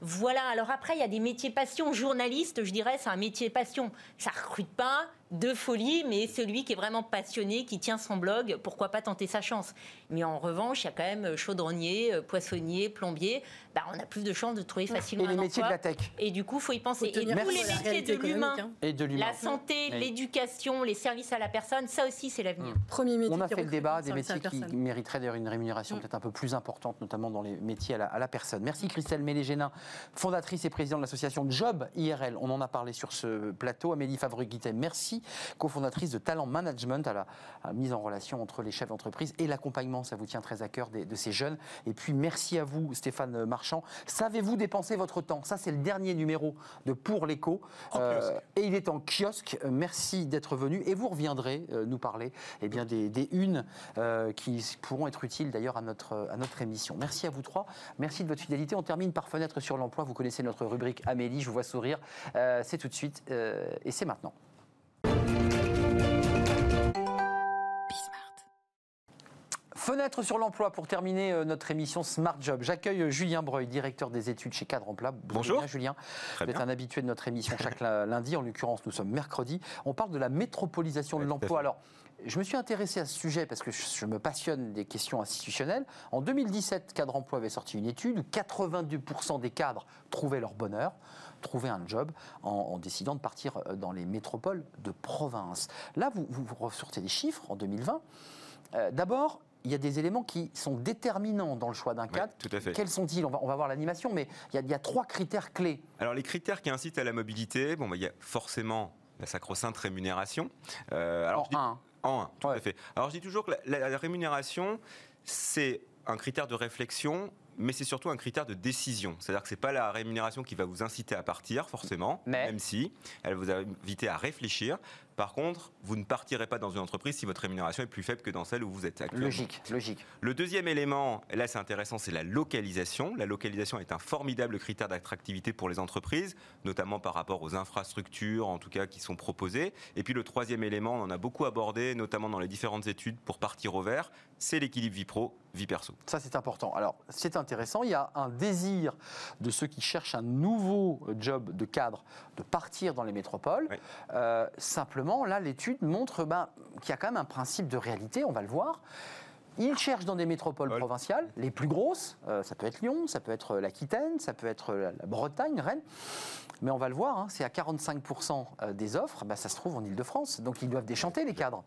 voilà, alors après, il y a des métiers passion. Journaliste, je dirais, c'est un métier passion. Ça recrute pas de folie, mais celui qui est vraiment passionné, qui tient son blog, pourquoi pas tenter sa chance? Mais en revanche, il y a quand même chaudronnier, euh, poissonnier, plombier. Bah, on a plus de chances de trouver facilement Et les un métiers de la tech. Et du coup, faut y penser. Faut Et tous les métiers de l'humain, hein. Et de l'humain. la santé, Oui. l'éducation, les services à la personne, ça aussi, c'est l'avenir. Premier métier On a fait le débat des métiers qui mériteraient d'ailleurs une rémunération peut-être un peu plus importante, notamment dans les métiers à la, à la personne. Merci Christelle Mélégénin, fondatrice et présidente de l'association Job IRL. On en a parlé sur ce plateau. Amélie Favre-Guittet, merci, cofondatrice de Talent Management à la, à la mise en relation entre les chefs d'entreprise et l'accompagnement. Ça vous tient très à cœur des- de ces jeunes. Et puis merci à vous, Stéphane Marchand. Savez-vous dépenser votre temps? Ça, c'est le dernier numéro de Pour l'écho. Euh, et il est en kiosque. Euh, Merci d'être venu. Et vous reviendrez euh, nous parler eh bien, des, des unes euh, qui pourront être utiles d'ailleurs à notre, à notre émission. Merci à vous trois. Merci de votre fidélité. On termine par fenêtre sur l'emploi. Vous connaissez notre rubrique Amélie. Je vous vois sourire. C'est tout de suite et c'est maintenant. Fenêtre sur l'emploi pour terminer euh, notre émission Smart Job. J'accueille euh, Julien Breuil, directeur des études chez Cadre Emploi. Bonjour. bien, Julien. Très Vous êtes bien. un habitué de notre émission chaque lundi. En l'occurrence, nous sommes mercredi. On parle de la métropolisation de Oui, l'emploi. Alors, je me suis intéressé à ce sujet parce que je, me passionne des questions institutionnelles. En 2017, Cadre Emploi avait sorti une étude où 82% des cadres trouvaient leur bonheur, trouvaient un job en, en décidant de partir euh, dans les métropoles de province. Là, vous, vous, vous ressortez des chiffres en 2020. Euh, D'abord, il y a des éléments qui sont déterminants dans le choix d'un Ouais, cadre. tout à fait. Quels sont-ils? On va, on va voir l'animation, mais il y, a, il y a trois critères clés. Alors les critères qui incitent à la mobilité, bon, bah, il y a forcément la sacro-sainte rémunération. Euh, alors, en dis- un. En un, tout Ouais. à fait. Alors je dis toujours que la, la- la rémunération, c'est un critère de réflexion, mais c'est surtout un critère de décision. C'est-à-dire que c'est pas la rémunération qui va vous inciter à partir, forcément, Mais- même si elle vous inviter à réfléchir. Par contre, vous ne partirez pas dans une entreprise si votre rémunération est plus faible que dans celle où vous êtes actuellement. Logique, logique. Le deuxième élément, là c'est intéressant, c'est la localisation. La localisation est un formidable critère d'attractivité pour les entreprises, notamment par rapport aux infrastructures, en tout cas, qui sont proposées. Et puis le troisième élément, on en a beaucoup abordé, notamment dans les différentes études pour partir au vert, c'est l'équilibre vie pro, vie perso. Ça, c'est important. Alors, c'est intéressant. Il y a un désir de ceux qui cherchent un nouveau job de cadre de partir dans les métropoles. Oui. Euh, simplement, là, l'étude montre ben, qu'il y a quand même un principe de réalité, on va le voir. Ils cherchent dans des métropoles provinciales, les plus grosses, euh, ça peut être Lyon, ça peut être l'Aquitaine, ça peut être la, la Bretagne, Rennes, mais on va le voir, hein, c'est à 45% des offres, ben, ça se trouve en Ile-de-France, donc ils doivent déchanter les cadres.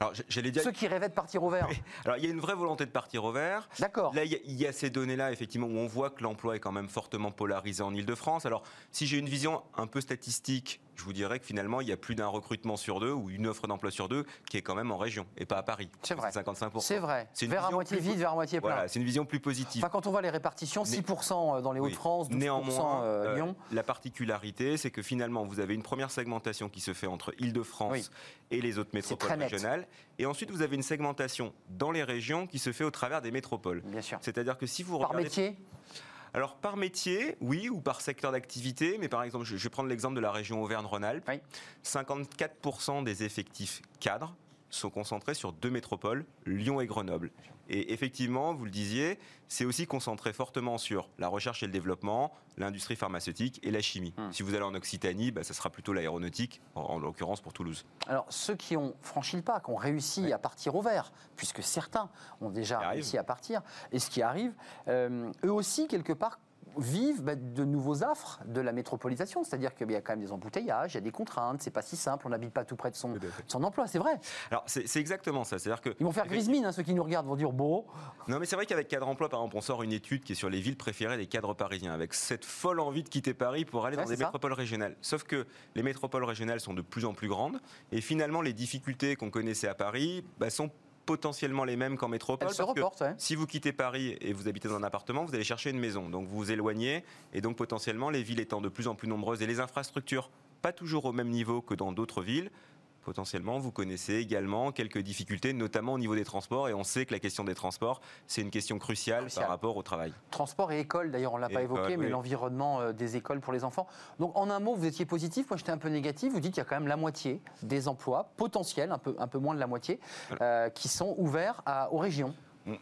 Alors j- j'allais dire, Ceux qui rêvaient de partir au vert. alors il y a une vraie volonté de partir au vert. D'accord. Là, il y, a- il y a ces données-là, effectivement, où on voit que l'emploi est quand même fortement polarisé en Ile-de-France. Alors, si j'ai une vision un peu statistique, je vous dirais que finalement, il y a plus d'un recrutement sur deux ou une offre d'emploi sur deux qui est quand même en région et pas à Paris. C'est vrai. 55%. C'est vrai. C'est Vers à moitié vide, vers à moitié plein. Voilà, c'est une vision plus positive. Enfin, quand on voit les répartitions, Né- 6% dans les Oui. Hauts-de-France, 12% Néanmoins, euh, euh, Lyon. la particularité, c'est que finalement, vous avez une première segmentation qui se fait entre Île-de-France Oui. et les autres métropoles régionales. Et ensuite, vous avez une segmentation dans les régions qui se fait au travers des métropoles. Bien sûr. C'est-à-dire que si vous Par regardez métier? Alors par métier, oui, ou par secteur d'activité, mais par exemple, je vais prendre l'exemple de la région Auvergne-Rhône-Alpes. Oui. 54% des effectifs cadres sont concentrés sur deux métropoles, Lyon et Grenoble. Et effectivement, vous le disiez, c'est aussi concentré fortement sur la recherche et le développement, l'industrie pharmaceutique et la chimie. Hmm. Si vous allez en Occitanie, bah, ça sera plutôt l'aéronautique, en, en l'occurrence pour Toulouse. Alors, ceux qui ont franchi le pas, qui ont réussi à partir au vert, puisque certains ont déjà réussi à partir, et ce qui arrive, euh, eux aussi, quelque part, vivent bah, de nouveaux affres de la métropolisation. C'est-à-dire qu'il y a quand même des embouteillages, il y a des contraintes, c'est pas si simple, on n'habite pas tout près de son, de emploi, c'est vrai. Alors c'est exactement ça. C'est-à-dire que Ils vont faire grise mine, hein, ceux qui nous regardent vont dire bon, Non, mais c'est vrai qu'avec Cadre Emploi, par exemple, on sort une étude qui est sur les villes préférées des cadres parisiens, avec cette folle envie de quitter Paris pour aller Ouais, dans des ça. métropoles régionales. Sauf que les métropoles régionales sont de plus en plus grandes, et finalement, les difficultés qu'on connaissait à Paris bah, sont potentiellement les mêmes qu'en métropole. elles se reportent. ouais. si vous quittez Paris et vous habitez dans un appartement, vous allez chercher une maison. Donc vous vous éloignez, et donc potentiellement, les villes étant de plus en plus nombreuses, et les infrastructures pas toujours au même niveau que dans d'autres villes, potentiellement, vous connaissez également quelques difficultés, notamment au niveau des transports. Et on sait que la question des transports, c'est une question cruciale, Cruciale. par rapport au travail. Transport et école, d'ailleurs, on ne l'a pas évoqué, mais oui. l'environnement euh, des écoles pour les enfants. Donc, en un mot, vous étiez positif, moi j'étais un peu négatif. Vous dites qu'il y a quand même la moitié des emplois potentiels, un peu, un peu moins de la moitié, euh, qui sont ouverts à- aux régions.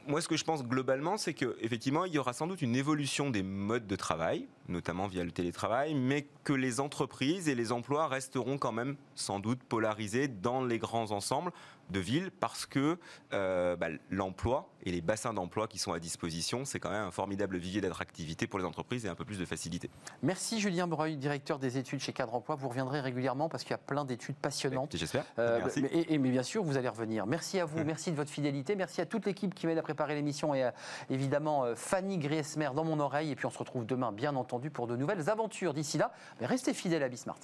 Moi, ce que je pense globalement, c'est qu'effectivement, il y aura sans doute une évolution des modes de travail, notamment via le télétravail, mais que les entreprises et les emplois resteront quand même sans doute polarisés dans les grands ensembles de villes parce que euh, bah, l'emploi et les bassins d'emploi qui sont à disposition, c'est quand même un formidable vivier d'attractivité pour les entreprises et un peu plus de facilité. Merci Julien Breuil, directeur des études chez Cadre Emploi. Vous reviendrez régulièrement parce qu'il y a plein d'études passionnantes. J'espère. Euh, et, et- mais bien sûr, vous allez revenir. Merci à vous, merci de votre fidélité, merci à toute l'équipe qui m'aide à préparer l'émission et à, évidemment euh, Fanny Griesmer dans mon oreille. Et puis on se retrouve demain, bien entendu, pour de nouvelles aventures. D'ici là, mais restez fidèles à Bismart.